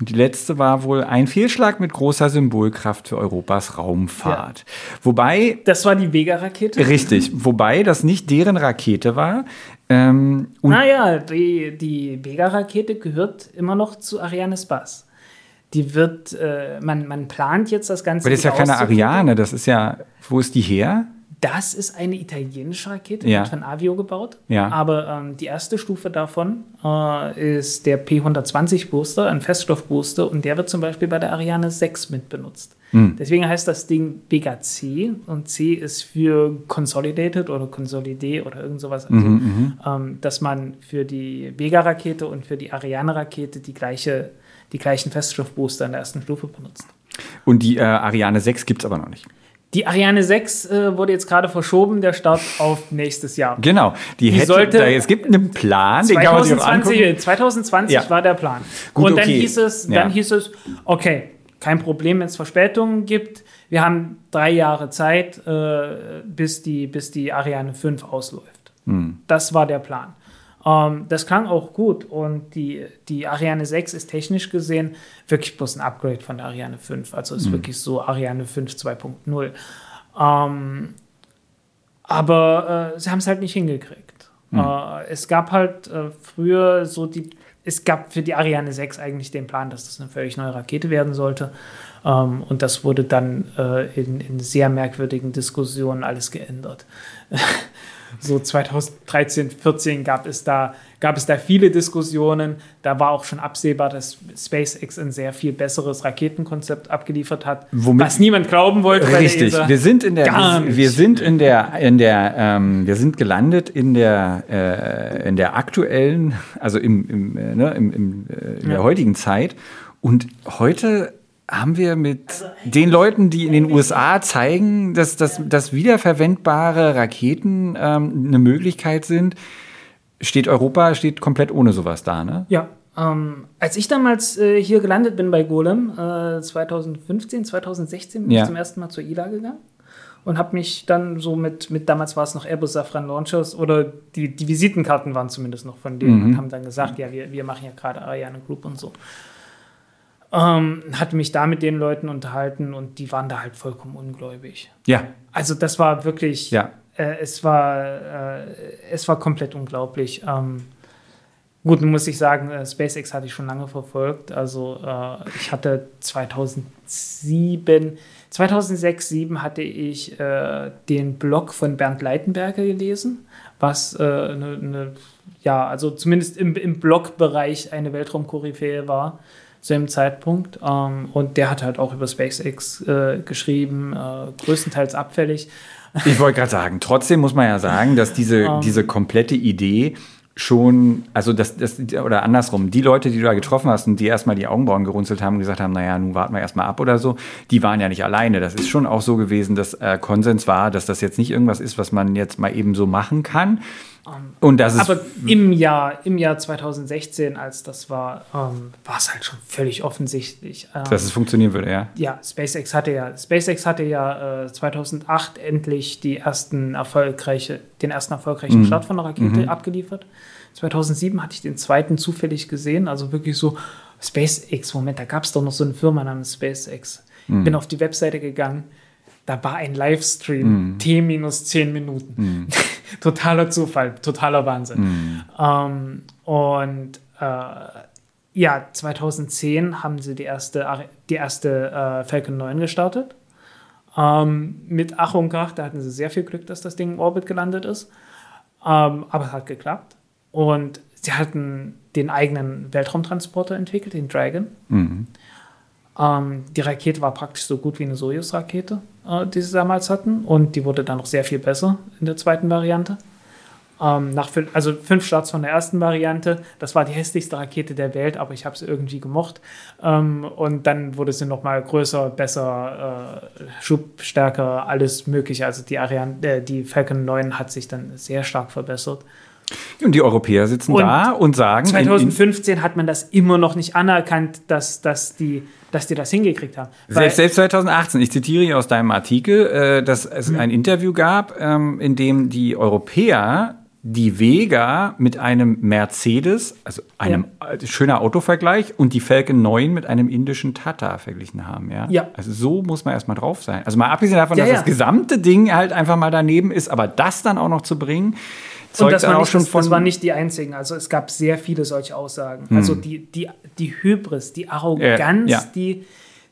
Und die letzte war wohl ein Fehlschlag mit großer Symbolkraft für Europas Raumfahrt. Ja. Wobei. Das war die Vega-Rakete? Richtig. Wobei das nicht deren Rakete war. Ähm, naja, die, die Vega-Rakete gehört immer noch zu Ariane Spaß. Die wird, äh, man, man plant jetzt das Ganze. Aber das ist ja keine Ariane, das ist ja, wo ist die her? Das ist eine italienische Rakete, ja. wird von Avio gebaut. Ja. Aber ähm, die erste Stufe davon äh, ist der P120 Booster, ein Feststoffbooster, und der wird zum Beispiel bei der Ariane 6 mit benutzt. Mhm. Deswegen heißt das Ding Vega C und C ist für Consolidated oder Consolidé oder irgend sowas. Also, mhm, mhm. ähm, dass man für die Vega-Rakete und für die Ariane-Rakete die, gleiche, die gleichen Feststoffbooster in der ersten Stufe benutzt. Und die äh, Ariane 6 gibt es aber noch nicht. Die Ariane 6 äh, wurde jetzt gerade verschoben, der Start auf nächstes Jahr. Genau. Die, die hätte, sollte, da, es gibt einen Plan, 2020, den kann man sich auch angucken. 2020 ja. war der Plan. Gut, Und dann, okay. hieß es, dann ja. hieß es, okay, kein Problem, wenn es Verspätungen gibt. Wir haben drei Jahre Zeit, äh, bis, die, bis die Ariane 5 ausläuft. Hm. Das war der Plan. Ähm, das klang auch gut und die, die Ariane 6 ist technisch gesehen wirklich bloß ein Upgrade von der Ariane 5. Also ist mhm. wirklich so Ariane 5 2.0. Ähm, aber äh, sie haben es halt nicht hingekriegt. Mhm. Äh, es gab halt äh, früher so die, es gab für die Ariane 6 eigentlich den Plan, dass das eine völlig neue Rakete werden sollte. Ähm, und das wurde dann äh, in, in sehr merkwürdigen Diskussionen alles geändert. so 2013, 14 gab es da gab es da viele Diskussionen. Da war auch schon absehbar, dass SpaceX ein sehr viel besseres Raketenkonzept abgeliefert hat, Womit was niemand glauben wollte. Richtig. wir sind in der, wir, wir, sind in der, in der, ähm, wir sind gelandet in der, äh, in der aktuellen, also im, im, äh, ne, im, im äh, in der heutigen Zeit. Und heute haben wir mit den Leuten, die in den USA zeigen, dass, dass, dass wiederverwendbare Raketen ähm, eine Möglichkeit sind, steht Europa steht komplett ohne sowas da, ne? Ja. Ähm, als ich damals äh, hier gelandet bin bei Golem, äh, 2015, 2016, bin ja. ich zum ersten Mal zur ILA gegangen und habe mich dann so mit, mit damals war es noch Airbus Safran Launchers oder die, die Visitenkarten waren zumindest noch von denen mhm. und haben dann gesagt, ja, wir, wir machen ja gerade Ariane Group und so. Ähm, hatte mich da mit den Leuten unterhalten und die waren da halt vollkommen ungläubig. Ja. Also das war wirklich, ja. äh, es war, äh, es war komplett unglaublich. Ähm, gut, nun muss ich sagen, äh, SpaceX hatte ich schon lange verfolgt. Also äh, ich hatte 2007, 2006, 2007 hatte ich äh, den Blog von Bernd Leitenberger gelesen, was eine, äh, ne, ja, also zumindest im, im Blog-Bereich eine Weltraumkoryphäe war zu dem Zeitpunkt. Ähm, und der hat halt auch über SpaceX äh, geschrieben, äh, größtenteils abfällig. Ich wollte gerade sagen, trotzdem muss man ja sagen, dass diese, um, ähm. diese komplette Idee schon, also das, das, oder andersrum, die Leute, die du da getroffen hast und die erstmal die Augenbrauen gerunzelt haben und gesagt haben, naja, nun warten wir erstmal ab oder so, die waren ja nicht alleine. Das ist schon auch so gewesen, dass äh, Konsens war, dass das jetzt nicht irgendwas ist, was man jetzt mal eben so machen kann, Ähm, Und das ist aber im Jahr, im Jahr 2016, als das war, ähm, war es halt schon völlig offensichtlich. Ähm, dass es funktionieren würde, ja. ja, SpaceX hatte ja, SpaceX hatte ja äh, 2008 endlich die ersten erfolgreiche, den ersten erfolgreichen Mhm. Start von der Rakete abgeliefert. 2007 hatte ich den zweiten zufällig gesehen, also wirklich so SpaceX. Moment, da gab es doch noch so eine Firma namens SpaceX. Mhm. Bin auf die Webseite gegangen. Da war ein Livestream, Mhm. T minus 10 Minuten. totaler Zufall, totaler Wahnsinn. Mhm. Ähm, und äh, ja, 2010 haben sie die erste, die erste äh, Falcon 9 gestartet. Ähm, mit Ach und Krach, da hatten sie sehr viel Glück, dass das Ding im Orbit gelandet ist. Ähm, aber es hat geklappt. Und sie hatten den eigenen Weltraumtransporter entwickelt, den Dragon. Mhm. Ähm, die Rakete war praktisch so gut wie eine Soyuz-Rakete, äh, die sie damals hatten. Und die wurde dann noch sehr viel besser in der zweiten Variante. Ähm, nach also fünf Starts von der ersten Variante. Das war die hässlichste Rakete der Welt, aber ich habe sie irgendwie gemocht. Ähm, und dann wurde sie noch mal größer, besser, äh, schubstärker, alles mögliche. Also die, Ariane, äh, die Falcon 9 hat sich dann sehr stark verbessert. Und die Europäer sitzen Und da und sagen, in- in, 2015 hat man das immer noch nicht anerkannt, dass, dass, die, dass die das hingekriegt haben. Selbst, selbst 2018, ich zitiere hier aus deinem Artikel, äh, dass es Mhm. ein Interview gab, ähm, in dem die Europäer die Vega mit einem Mercedes, also einem äh, schöner Autovergleich, und die Falcon 9 mit einem indischen Tata verglichen haben. Ja? Ja. Also so muss man erstmal drauf sein. Also mal abgesehen davon, Ja, dass ja. das gesamte Ding halt einfach mal daneben ist, aber das dann auch noch zu bringen, Und zeugt das, dann war auch nicht, schon das, von. das waren nicht die einzigen. Also es gab sehr viele solche Aussagen. Also die, die, die Hybris, die Arroganz, Ja, ja. Die,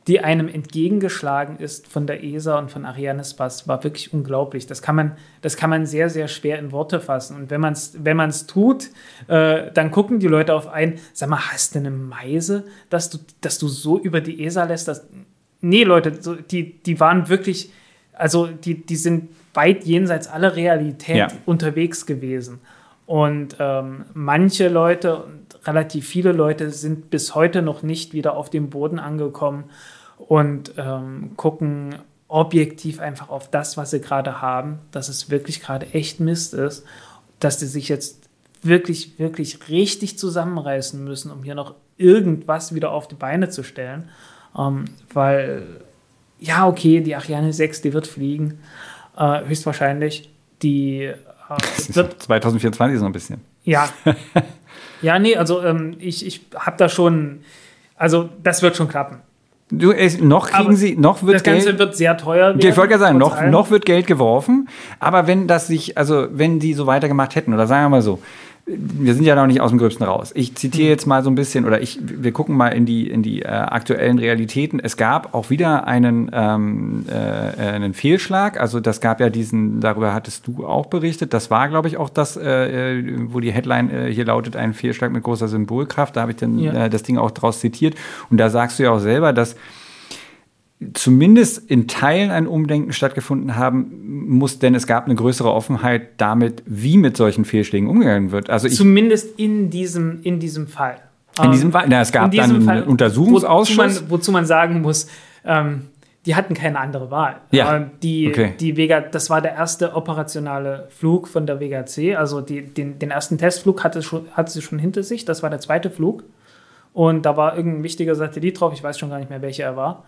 die einem entgegengeschlagen ist von der ESA und von Arianespace, war wirklich unglaublich. Das kann man, das kann man sehr, sehr schwer in Worte fassen. Und wenn man es wenn man's tut, äh, dann gucken die Leute auf einen, sag mal, hast du eine Meise, dass du, dass du so über die ESA lässt? Dass, nee, Leute, so, die, die waren wirklich, also die, die sind weit jenseits aller Realität Ja. unterwegs gewesen. Und ähm, manche Leute, und relativ viele Leute, sind bis heute noch nicht wieder auf dem Boden angekommen und ähm, gucken objektiv einfach auf das, was sie gerade haben, dass es wirklich gerade echt Mist ist, dass sie sich jetzt wirklich, wirklich richtig zusammenreißen müssen, um hier noch irgendwas wieder auf die Beine zu stellen. Ähm, weil, ja, okay, die Ariane 6, die wird fliegen, äh, höchstwahrscheinlich. Die äh, wird 2024 ist noch ein bisschen. ja. ja, nee, also ähm, ich, ich habe da schon, also das wird schon klappen. Du, es, noch kriegen Aber sie, noch wird Das Ganze Geld. wird sehr teuer werden. Ich wollte gerade sagen, noch, allem. noch wird Geld geworfen, aber wenn das sich, also wenn die so weitergemacht hätten, oder sagen wir mal so, wir sind ja noch nicht aus dem Gröbsten raus. Ich zitiere jetzt mal so ein bisschen, oder ich, wir gucken mal in die, in die äh, aktuellen Realitäten. Es gab auch wieder einen, ähm, äh, einen Fehlschlag. Also das gab ja diesen, darüber hattest du auch berichtet. Das war, glaube ich, auch das, äh, äh, wo die Headline äh, hier lautet, ein Fehlschlag mit großer Symbolkraft. Da habe ich dann Ja. äh, das Ding auch draus zitiert. Und da sagst du ja auch selber, dass zumindest in Teilen ein Umdenken stattgefunden haben muss, denn es gab eine größere Offenheit damit, wie mit solchen Fehlschlägen umgegangen wird. Also ich, Zumindest in diesem, in diesem Fall. in diesem Fall, na, es gab dann einen Fall, Untersuchungsausschuss. Wozu man, wozu man sagen muss, ähm, die hatten keine andere Wahl. Ja, Ähm, die, okay. die Vega, das war der erste operationale Flug von der Vega C. Also die, den, den ersten Testflug hatte, schon, hatte sie schon hinter sich. Das war der zweite Flug. Und da war irgendein wichtiger Satellit drauf. Ich weiß schon gar nicht mehr, welcher er war.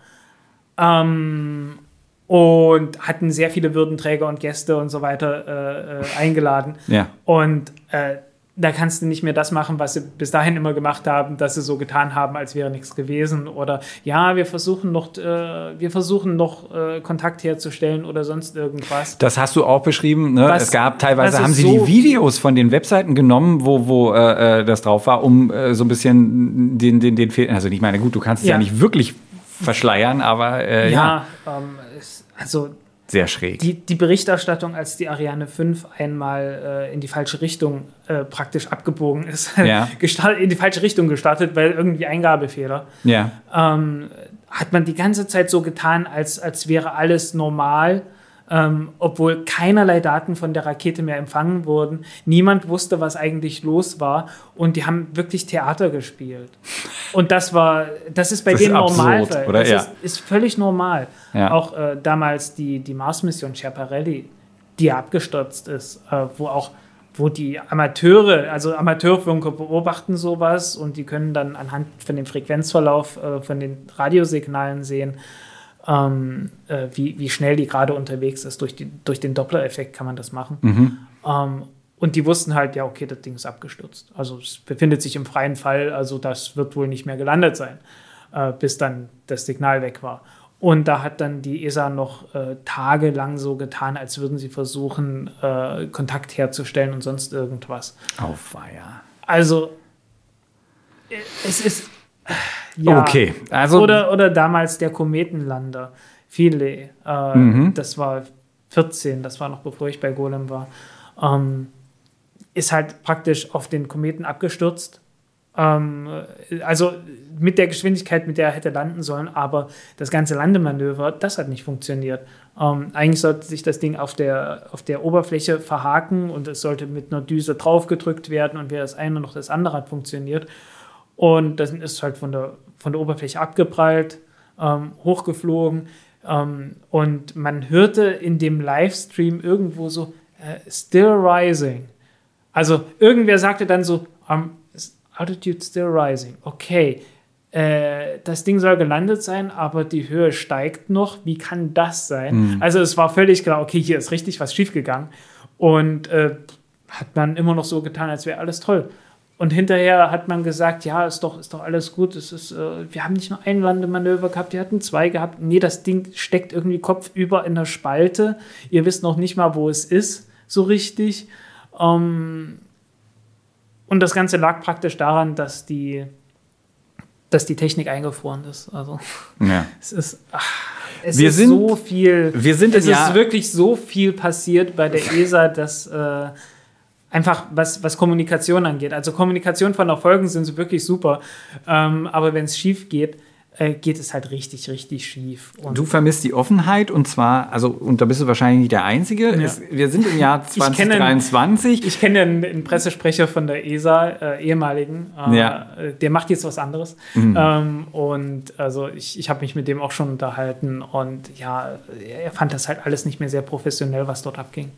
Ähm, und hatten sehr viele Würdenträger und Gäste und so weiter äh, äh, eingeladen. Ja. Und äh, da kannst du nicht mehr das machen, was sie bis dahin immer gemacht haben, dass sie so getan haben, als wäre nichts gewesen. Oder ja, wir versuchen noch, äh, wir versuchen noch äh, Kontakt herzustellen oder sonst irgendwas. Das hast du auch beschrieben. Ne? Was- es gab teilweise, haben sie so- die Videos von den Webseiten genommen, wo, wo äh, äh, das drauf war, um äh, so ein bisschen den, den, den Fehl. Also ich meine, gut, du kannst es ja. Ja. nicht wirklich verschleiern, aber äh, ja. Ja, ähm, also sehr schräg. die, die Berichterstattung, als die Ariane 5 einmal äh, in die falsche Richtung äh, praktisch abgebogen ist, Ja. in die falsche Richtung gestartet, weil irgendwie Eingabefehler. ja. ähm, hat man die ganze Zeit so getan, als, als wäre alles normal, ähm, obwohl keinerlei Daten von der Rakete mehr empfangen wurden. Niemand wusste, was eigentlich los war und die haben wirklich Theater gespielt. Und das war, das ist bei Das ist denen absurd, normal. oder? Das Ja. ist, ist völlig normal. Ja. Auch äh, damals die, die Mars-Mission Schiaparelli, die abgestürzt ist, äh, wo auch wo die Amateure, also Amateurfunker beobachten sowas und die können dann anhand von dem Frequenzverlauf äh, von den Radiosignalen sehen, ähm, äh, wie, wie schnell die gerade unterwegs ist. Durch, die, durch den Doppler-Effekt kann man das machen. Mhm. Ähm, und die wussten halt, ja, okay, das Ding ist abgestürzt. Also es befindet sich im freien Fall, also das wird wohl nicht mehr gelandet sein, äh, bis dann das Signal weg war. Und da hat dann die ESA noch äh, tagelang so getan, als würden sie versuchen, äh, Kontakt herzustellen und sonst irgendwas. Auweia. Also, äh, es ist. Ja. Okay, also Oder, oder damals der Kometenlander, Philae. Äh, Mhm. Das war 14, das war noch bevor ich bei Golem war. Ähm, ist halt praktisch auf den Kometen abgestürzt. Ähm, also mit der Geschwindigkeit, mit der er hätte landen sollen, aber das ganze Landemanöver, das hat nicht funktioniert. Ähm, eigentlich sollte sich das Ding auf der, auf der Oberfläche verhaken und es sollte mit einer Düse draufgedrückt werden und weder das eine noch das andere hat funktioniert. Und das ist halt von der, von der Oberfläche abgeprallt, ähm, hochgeflogen. Ähm, und man hörte in dem Livestream irgendwo so, äh, still rising. Also irgendwer sagte dann so, um, is altitude still rising. Okay, äh, das Ding soll gelandet sein, aber die Höhe steigt noch. Wie kann das sein? Also es war völlig klar, okay, hier ist richtig was schiefgegangen. Und äh, hat man immer noch so getan, als wäre alles toll. Und hinterher hat man gesagt, ja, ist doch, ist doch alles gut. Es ist, äh, wir haben nicht nur ein Landemanöver gehabt, wir hatten zwei gehabt. Nee, das Ding steckt irgendwie kopfüber in der Spalte. Ihr wisst noch nicht mal, wo es ist, so richtig. Ähm, und das Ganze lag praktisch daran, dass die, dass die Technik eingefroren ist. Also ja. es ist, ach, es Wir ist sind- so viel. wir sind es Jahr- ist wirklich so viel passiert bei der ESA, dass äh, einfach was, was Kommunikation angeht. Also Kommunikation von Erfolgen sind sie wirklich super, ähm, aber wenn es schief geht, äh, geht es halt richtig, richtig schief. Und Du vermisst die Offenheit und zwar, also, und da bist du wahrscheinlich nicht der Einzige. Es, wir sind im Jahr Ich kenne- 2023. Ich kenne einen, einen Pressesprecher von der ESA, äh, ehemaligen, äh, Ja. der macht jetzt was anderes. Ähm, und also ich, ich habe mich mit dem auch schon unterhalten und ja, er fand das halt alles nicht mehr sehr professionell, was dort abging.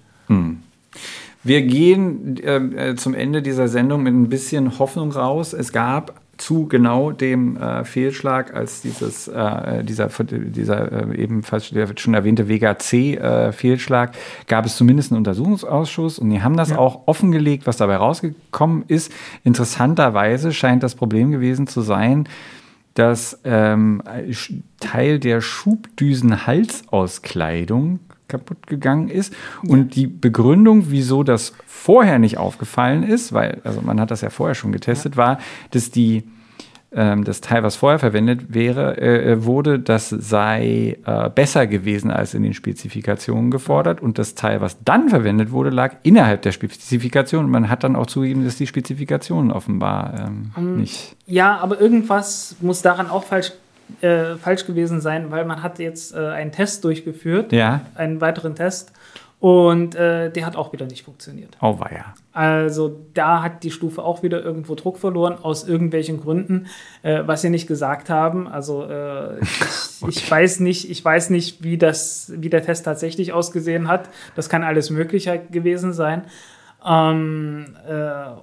Wir gehen äh, äh, zum Ende dieser Sendung mit ein bisschen Hoffnung raus. Es gab zu genau dem äh, Fehlschlag, als dieses, äh, dieser, dieser äh, ebenfalls schon erwähnte Vega-C-Fehlschlag, gab es zumindest einen Untersuchungsausschuss und die haben das auch offengelegt, was dabei rausgekommen ist. Interessanterweise scheint das Problem gewesen zu sein, dass ähm, Teil der Schubdüsen-Halsauskleidung kaputt gegangen ist. Und die Begründung, wieso das vorher nicht aufgefallen ist, weil, also man hat das ja vorher schon getestet, war, dass die ähm, das Teil, was vorher verwendet wäre, äh, wurde, das sei äh, besser gewesen als in den Spezifikationen gefordert. Und das Teil, was dann verwendet wurde, lag innerhalb der Spezifikation. Und man hat dann auch zugegeben, dass die Spezifikationen offenbar ähm, nicht. Ja, aber irgendwas muss daran auch falsch, äh, falsch gewesen sein, weil man hat jetzt äh, einen Test durchgeführt, Ja, einen weiteren Test, und äh, der hat auch wieder nicht funktioniert. auweia. Also da hat die Stufe auch wieder irgendwo Druck verloren, aus irgendwelchen Gründen, äh, was sie nicht gesagt haben. Also äh, ich, ich weiß nicht, ich weiß nicht, wie das, wie der Test tatsächlich ausgesehen hat. Das kann alles Mögliche gewesen sein. Ähm, äh,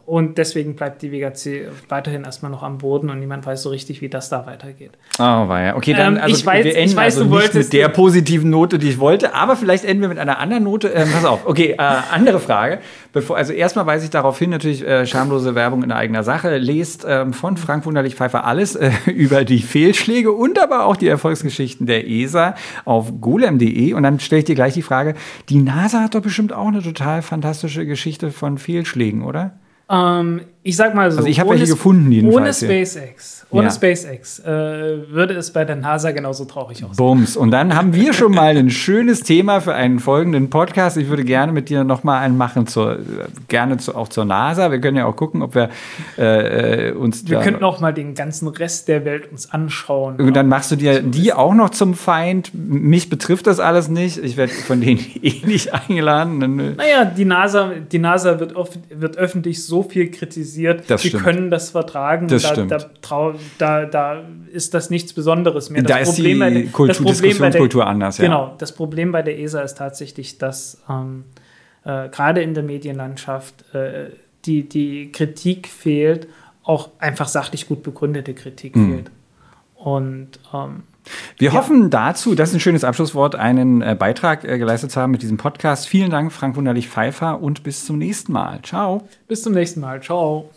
und deswegen bleibt die Vega C weiterhin erstmal noch am Boden und niemand weiß so richtig, wie das da weitergeht. Oh, war ja. Okay, dann Ähm, also, ich weiß- wir ich enden weiß, also nicht mit der positiven Note, die ich wollte, aber vielleicht enden wir mit einer anderen Note. Ähm, pass auf, okay, äh, andere Frage. Bevor, also erstmal weise ich darauf hin, natürlich äh, schamlose Werbung in eigener Sache. Lest ähm, von Frank Wunderlich Pfeiffer alles äh, über die Fehlschläge und aber auch die Erfolgsgeschichten der ESA auf golem.de. Und dann stelle ich dir gleich die Frage, die NASA hat doch bestimmt auch eine total fantastische Geschichte von Fehlschlägen, oder? Ähm, ich sag mal so. Also ich habe ohne welche gefunden Ohne jedenfalls. hier. SpaceX, ohne Ja. SpaceX äh, würde es bei der NASA genauso traurig aussehen. Bums. Und dann haben wir schon mal ein schönes Thema für einen folgenden Podcast. Ich würde gerne mit dir noch mal einen machen, zur, gerne zu, auch zur NASA. Wir können ja auch gucken, ob wir äh, äh, uns Wir könnten auch mal den ganzen Rest der Welt uns anschauen. Und dann machst du dir die auch noch zum Feind. Mich betrifft das alles nicht. Ich werde von denen eh nicht eingeladen. Äh, Naja, die NASA, die NASA wird, oft, wird öffentlich so viel kritisiert. Das Sie stimmt. können das vertragen. Das da, stimmt. Da, da, da ist das nichts Besonderes mehr. Da ist die bei Kultur- bei Diskussionskultur anders, ja. Genau. Das Problem bei der ESA ist tatsächlich, dass, ähm, äh, gerade in der Medienlandschaft äh, die, die Kritik fehlt, auch einfach sachlich gut begründete Kritik mhm. fehlt. Und ähm, wir ja. hoffen dazu, das ist ein schönes Abschlusswort, einen äh, Beitrag äh, geleistet zu haben mit diesem Podcast. Vielen Dank, Frank Wunderlich Pfeiffer, und bis zum nächsten Mal. Ciao. Bis zum nächsten Mal. Ciao.